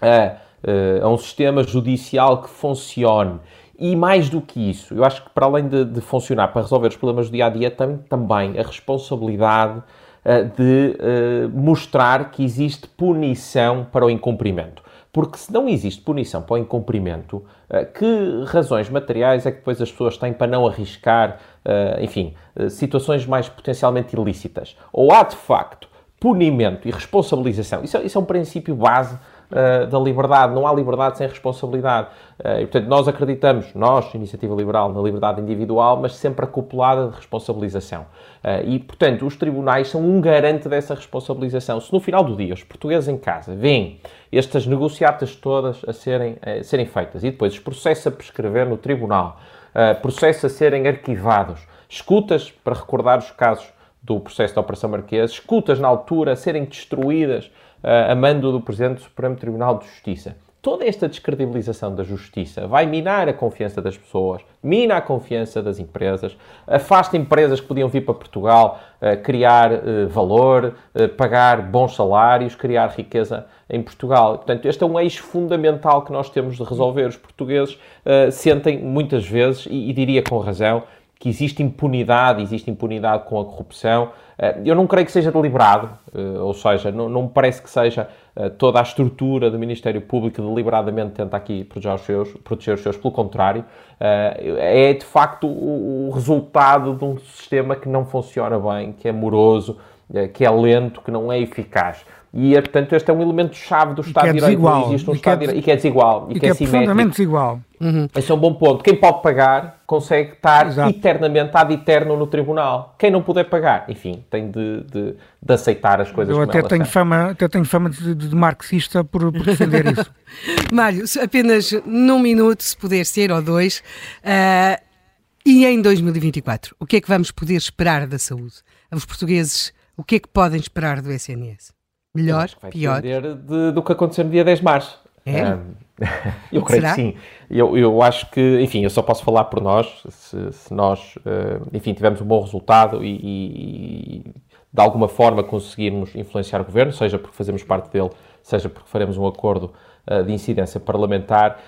a uh, a um sistema judicial que funcione. E mais do que isso, eu acho que para além de, de funcionar para resolver os problemas do dia a dia, tem também a responsabilidade uh, de uh, mostrar que existe punição para o incumprimento. Porque se não existe punição para o incumprimento, que razões materiais é que depois as pessoas têm para não arriscar, enfim, situações mais potencialmente ilícitas? Ou há de facto punimento e responsabilização? Isso, é, isso é um princípio base uh, da liberdade. Não há liberdade sem responsabilidade. Uh, e, portanto, nós acreditamos, nós, Iniciativa Liberal, na liberdade individual, mas sempre acoplada de responsabilização. Uh, e, portanto, os tribunais são um garante dessa responsabilização. Se no final do dia os portugueses em casa veem estas negociatas todas a serem, a serem feitas e depois os processos a prescrever no tribunal, processos a serem arquivados, escutas para recordar os casos do processo da Operação Marquês, escutas na altura a serem destruídas uh, a mando do Presidente do Supremo Tribunal de Justiça. Toda esta descredibilização da justiça vai minar a confiança das pessoas, mina a confiança das empresas, afasta empresas que podiam vir para Portugal uh, criar uh, valor, pagar bons salários, criar riqueza em Portugal. Portanto, este é um eixo fundamental que nós temos de resolver. Os portugueses sentem muitas vezes, e, e diria com razão, que existe impunidade, existe impunidade com a corrupção. Eh, eu não creio que seja deliberado, eh, ou seja, não, me parece que seja eh, toda a estrutura do Ministério Público deliberadamente tenta aqui proteger os seus, proteger os seus. pelo contrário, é de facto o, resultado de um sistema que não funciona bem, que é moroso, que é lento, que não é eficaz. E, portanto, este é um elemento chave do Estado de é Direito. Não existe um e Estado de Direito e que é desigual. E, e que, é, é profundamente desigual. Uhum. Esse é um bom ponto. Quem pode pagar consegue estar Exato. eternamente ad eterno no tribunal. Quem não puder pagar, enfim, tem de, de, de aceitar as coisas Eu até tenho fama, até tenho fama de, de marxista por, por defender isso. *laughs* Mário, apenas num minuto, se puder ser, ou dois. Uh, e em 2024, o que é que vamos poder esperar da saúde? Os portugueses, o que é que podem esperar do SNS? Melhor, vai pior? depender de, do que aconteceu no dia 10 de março. É? Um, *laughs* eu creio Será? que sim. Eu, eu acho que, enfim, eu só posso falar por nós. Se, se nós, uh, enfim, tivermos um bom resultado e, e, de alguma forma conseguirmos influenciar o governo, seja porque fazemos parte dele, seja porque faremos um acordo de incidência parlamentar,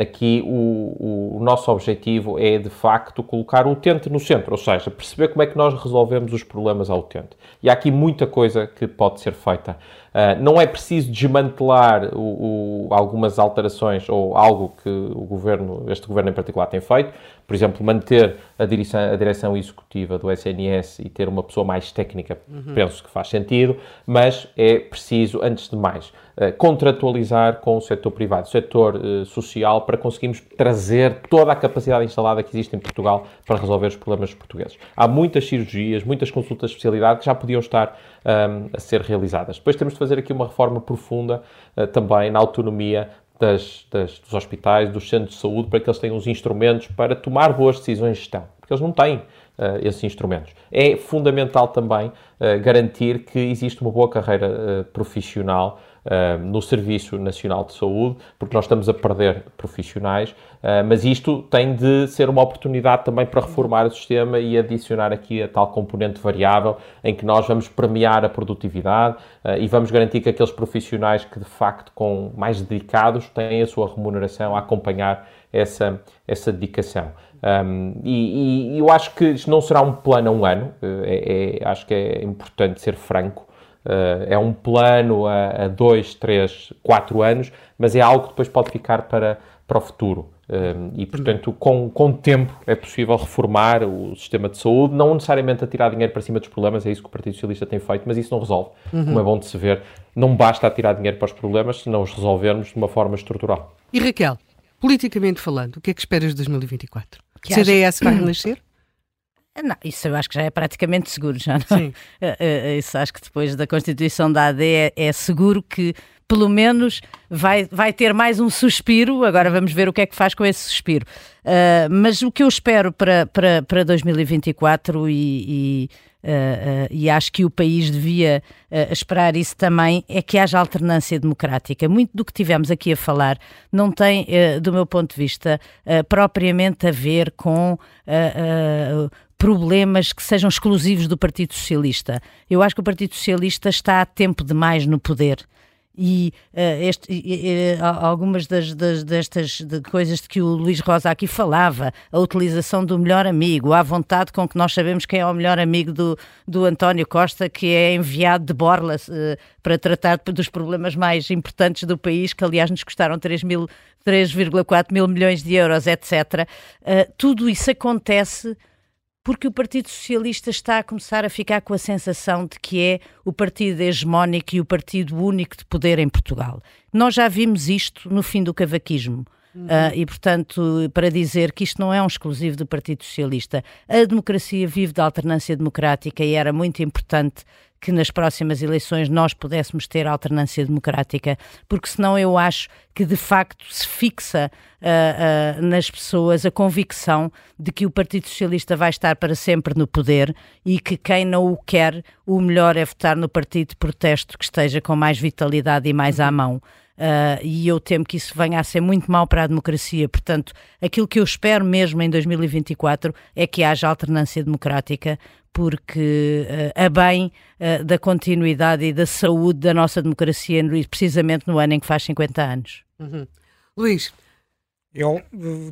aqui o, o, nosso objetivo é, de facto, colocar o utente no centro, ou seja, perceber como é que nós resolvemos os problemas ao utente. E há aqui muita coisa que pode ser feita. Uh, não é preciso desmantelar o, o, algumas alterações ou algo que o governo, este governo em particular, tem feito. Por exemplo, manter a direção, a direção executiva do SNS e ter uma pessoa mais técnica, uhum. penso que faz sentido, mas é preciso, antes de mais, uh, contratualizar com o setor privado, o setor uh, social, para conseguirmos trazer toda a capacidade instalada que existe em Portugal para resolver os problemas portugueses. Há muitas cirurgias, muitas consultas de especialidade que já podiam estar um, a ser realizadas. Depois temos de fazer aqui uma reforma profunda uh, também na autonomia das, das, dos hospitais, dos centros de saúde, para que eles tenham os instrumentos para tomar boas decisões de gestão, porque eles não têm uh, esses instrumentos. É fundamental também uh, garantir que existe uma boa carreira uh, profissional no Serviço Nacional de Saúde, porque nós estamos a perder profissionais, uh, mas isto tem de ser uma oportunidade também para reformar o sistema e adicionar aqui a tal componente variável em que nós vamos premiar a produtividade uh, e vamos garantir que aqueles profissionais que de facto com mais dedicados têm a sua remuneração a acompanhar essa, essa dedicação. Um, e, e, eu acho que isto não será um plano a um ano, é, é, acho que é importante ser franco. Uh, é um plano a, a dois, três, quatro anos, mas é algo que depois pode ficar para, para o futuro. E, portanto, com, com tempo é possível reformar o sistema de saúde, não necessariamente a tirar dinheiro para cima dos problemas, é isso que o Partido Socialista tem feito, mas isso não resolve. Uhum. Como é bom de se ver, não basta tirar dinheiro para os problemas se não os resolvermos de uma forma estrutural. E Raquel, politicamente falando, o que é que esperas de 2024? Que o CDS vai renascer? Não, isso eu acho que já é praticamente seguro, já não? Sim. Eh, eh, isso acho que depois da constituição da AD é, é, seguro que pelo menos vai, vai ter mais um suspiro. Agora vamos ver o que é que faz com esse suspiro. Uh, mas o que eu espero para, para, para 2024 e, e, uh, uh, e acho que o país devia esperar isso também é que haja alternância democrática. Muito do que tivemos aqui a falar não tem, do meu ponto de vista, propriamente a ver com problemas que sejam exclusivos do Partido Socialista. Eu acho que o Partido Socialista está há tempo demais no poder. E, uh, este, uh, algumas das, das, destas de coisas de que o Luís Rosa aqui falava, a utilização do melhor amigo, a vontade com que nós sabemos quem é o melhor amigo do, do António Costa, que é enviado de Borla uh, para tratar dos problemas mais importantes do país, que aliás nos custaram 3,4 mil milhões de euros, etc. tudo isso acontece porque o Partido Socialista está a começar a ficar com a sensação de que é o partido hegemónico e o partido único de poder em Portugal. Nós já vimos isto no fim do cavaquismo. Uhum. Uh, e, portanto, para dizer que isto não é um exclusivo do Partido Socialista, a democracia vive da alternância democrática e era muito importante que nas próximas eleições nós pudéssemos ter alternância democrática, porque senão eu acho que de facto se fixa uh, uh, nas pessoas a convicção de que o Partido Socialista vai estar para sempre no poder e que quem não o quer, o melhor é votar no partido de protesto que esteja com mais vitalidade e mais à mão. Uh, e eu temo que isso venha a ser muito mal para a democracia. Portanto, aquilo que eu espero mesmo em 2024 é que haja alternância democrática, porque uh, a bem uh, da continuidade e da saúde da nossa democracia, precisamente no ano em que faz 50 anos. Uhum. Luís. Eu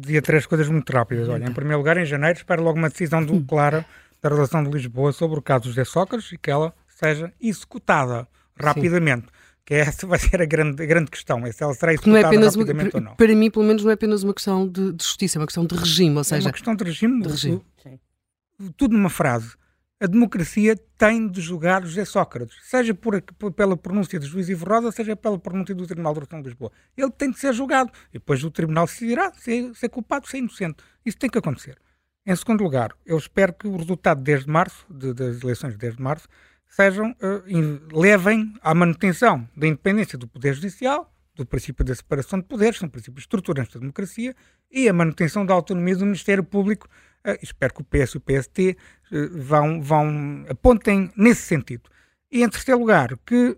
dizia três coisas muito rápidas. Olha, em primeiro lugar, em janeiro, espero logo uma decisão do, clara da relação de Lisboa sobre o caso José Sócrates e que ela seja executada rapidamente. Sim que *laughs* essa vai ser a grande, a grande questão, é se ela será executada não é apenas rapidamente uma, ou não. Para mim, pelo menos, não é apenas uma questão de, de justiça, é uma questão de regime, ou seja... É uma questão de regime, de regime. tudo numa frase. A democracia tem de julgar José Sócrates, seja por, por, pela pronúncia de juiz Ivo Rosa, seja pela pronúncia do Tribunal de Relação de Lisboa. Ele tem de ser julgado. E depois o Tribunal decidirá se, se é culpado, se é inocente. Isso tem que acontecer. Em segundo lugar, eu espero que o resultado desde março, de, das eleições de desde março, sejam, uh, levem à manutenção da independência do Poder Judicial, do princípio da separação de poderes, são princípios estruturantes da democracia, e a manutenção da autonomia do Ministério Público. Uh, espero que o PS e o PST uh, eh, vão, vão, apontem nesse sentido. E, em terceiro lugar, que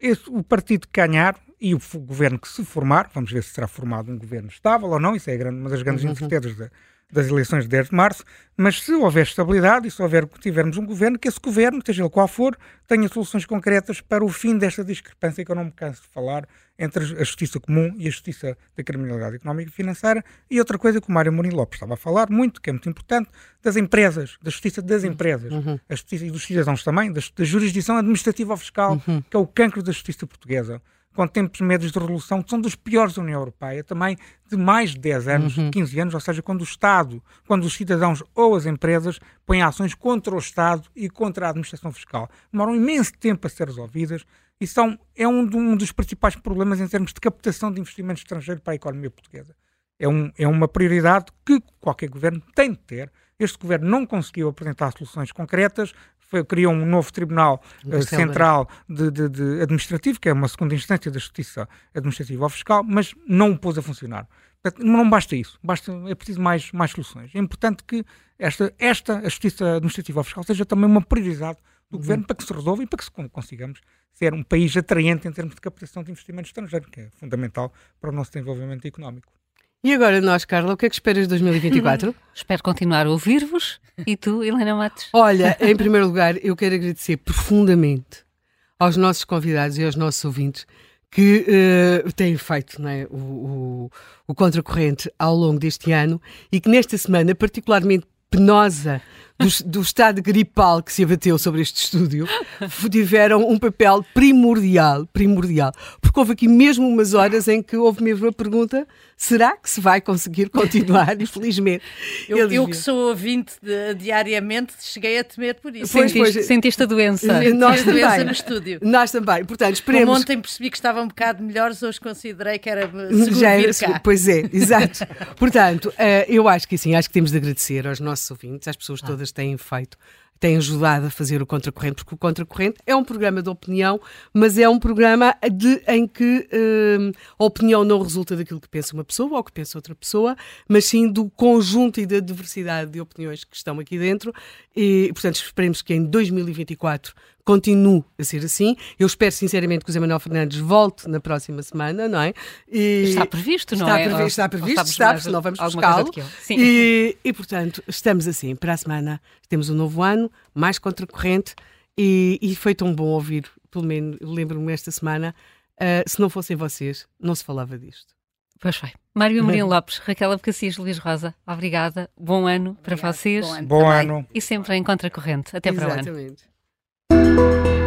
esse, o partido que ganhar e o governo que se formar, vamos ver se será formado um governo estável ou não, isso é grande, uma das grandes uhum. incertezas da, das eleições de 10 de março, mas se houver estabilidade e se houver, tivermos um governo, que esse governo, seja ele qual for, tenha soluções concretas para o fim desta discrepância que eu não me canso de falar entre a justiça comum e a justiça da criminalidade económica e financeira. E outra coisa que o Mário Mourinho Lopes estava a falar muito, que é muito importante, das empresas, da justiça das empresas, uhum. a justiça e dos cidadãos também, da, da jurisdição administrativa ou fiscal, uhum. que é o cancro da justiça portuguesa com tempos médios de resolução que são dos piores da União Europeia, também de mais de 10 anos, uhum. 15 anos, ou seja, quando o Estado, quando os cidadãos ou as empresas põem ações contra o Estado e contra a administração fiscal. Demoram imenso tempo a ser resolvidas e são, é um, um dos principais problemas em termos de captação de investimento estrangeiro para a economia portuguesa. É, um, é uma prioridade que qualquer governo tem de ter. Este governo não conseguiu apresentar soluções concretas, criou um novo Tribunal uh, Central de, de, de, Administrativo, que é uma segunda instância da Justiça Administrativa ou Fiscal, mas não o pôs a funcionar. Portanto, não basta isso, basta, é preciso mais, mais soluções. É importante que esta, esta a Justiça Administrativa ou Fiscal seja também uma prioridade do uhum. Governo para que se resolva e para que consigamos ser um país atraente em termos de captação de investimento estrangeiro, que é fundamental para o nosso desenvolvimento económico. E agora nós, Carla, o que é que esperas de 2024? *laughs* Espero continuar a ouvir-vos. E tu, Helena Matos? Olha, *laughs* em primeiro lugar, eu quero agradecer profundamente aos nossos convidados e aos nossos ouvintes que uh, têm feito é, o, o, o contracorrente ao longo deste ano e que nesta semana, particularmente penosa do, do, estado gripal que se abateu sobre este estúdio tiveram um papel primordial, primordial. Porque houve aqui mesmo umas horas em que houve mesmo a pergunta: será que se vai conseguir continuar? *laughs* Infelizmente. Eu, eu que sou ouvinte de, diariamente, cheguei a temer por isso. Pois, sentiste, pois, sentiste a doença. Nós também. doença no estúdio. Nós também. Portanto, esperemos. Como ontem percebi que estavam um bocado melhores, hoje considerei que era *laughs* seguro Já vir cá. Pois é, exato. *laughs* Portanto, uh, eu acho que sim, acho que temos de agradecer aos nossos ouvintes, às pessoas ah. Têm feito têm ajudado a fazer o Contracorrente, porque o Contracorrente é um programa de opinião, mas é um programa de, em que hum, a opinião não resulta daquilo que pensa uma pessoa ou que pensa outra pessoa, mas sim do conjunto e da diversidade de opiniões que estão aqui dentro. E, portanto, esperemos que em 2024 continue a ser assim. Eu espero sinceramente que o Zé Manuel Fernandes volte na próxima semana, não é? E está previsto, não está é? Previsto, está previsto, está, previsto, senão vamos buscá-lo. E, e, portanto, estamos assim. Para a semana temos um novo ano, mais contracorrente e, e foi tão bom ouvir, pelo menos lembro-me esta semana, uh, se não fossem vocês, não se falava disto. Pois foi. Mário Amorim Lopes, Raquel Abcacis, Luís Rosa, obrigada. Bom ano para vocês. Bom ano. Bom ano. E sempre em contracorrente. Até Exatamente. para o ano. Música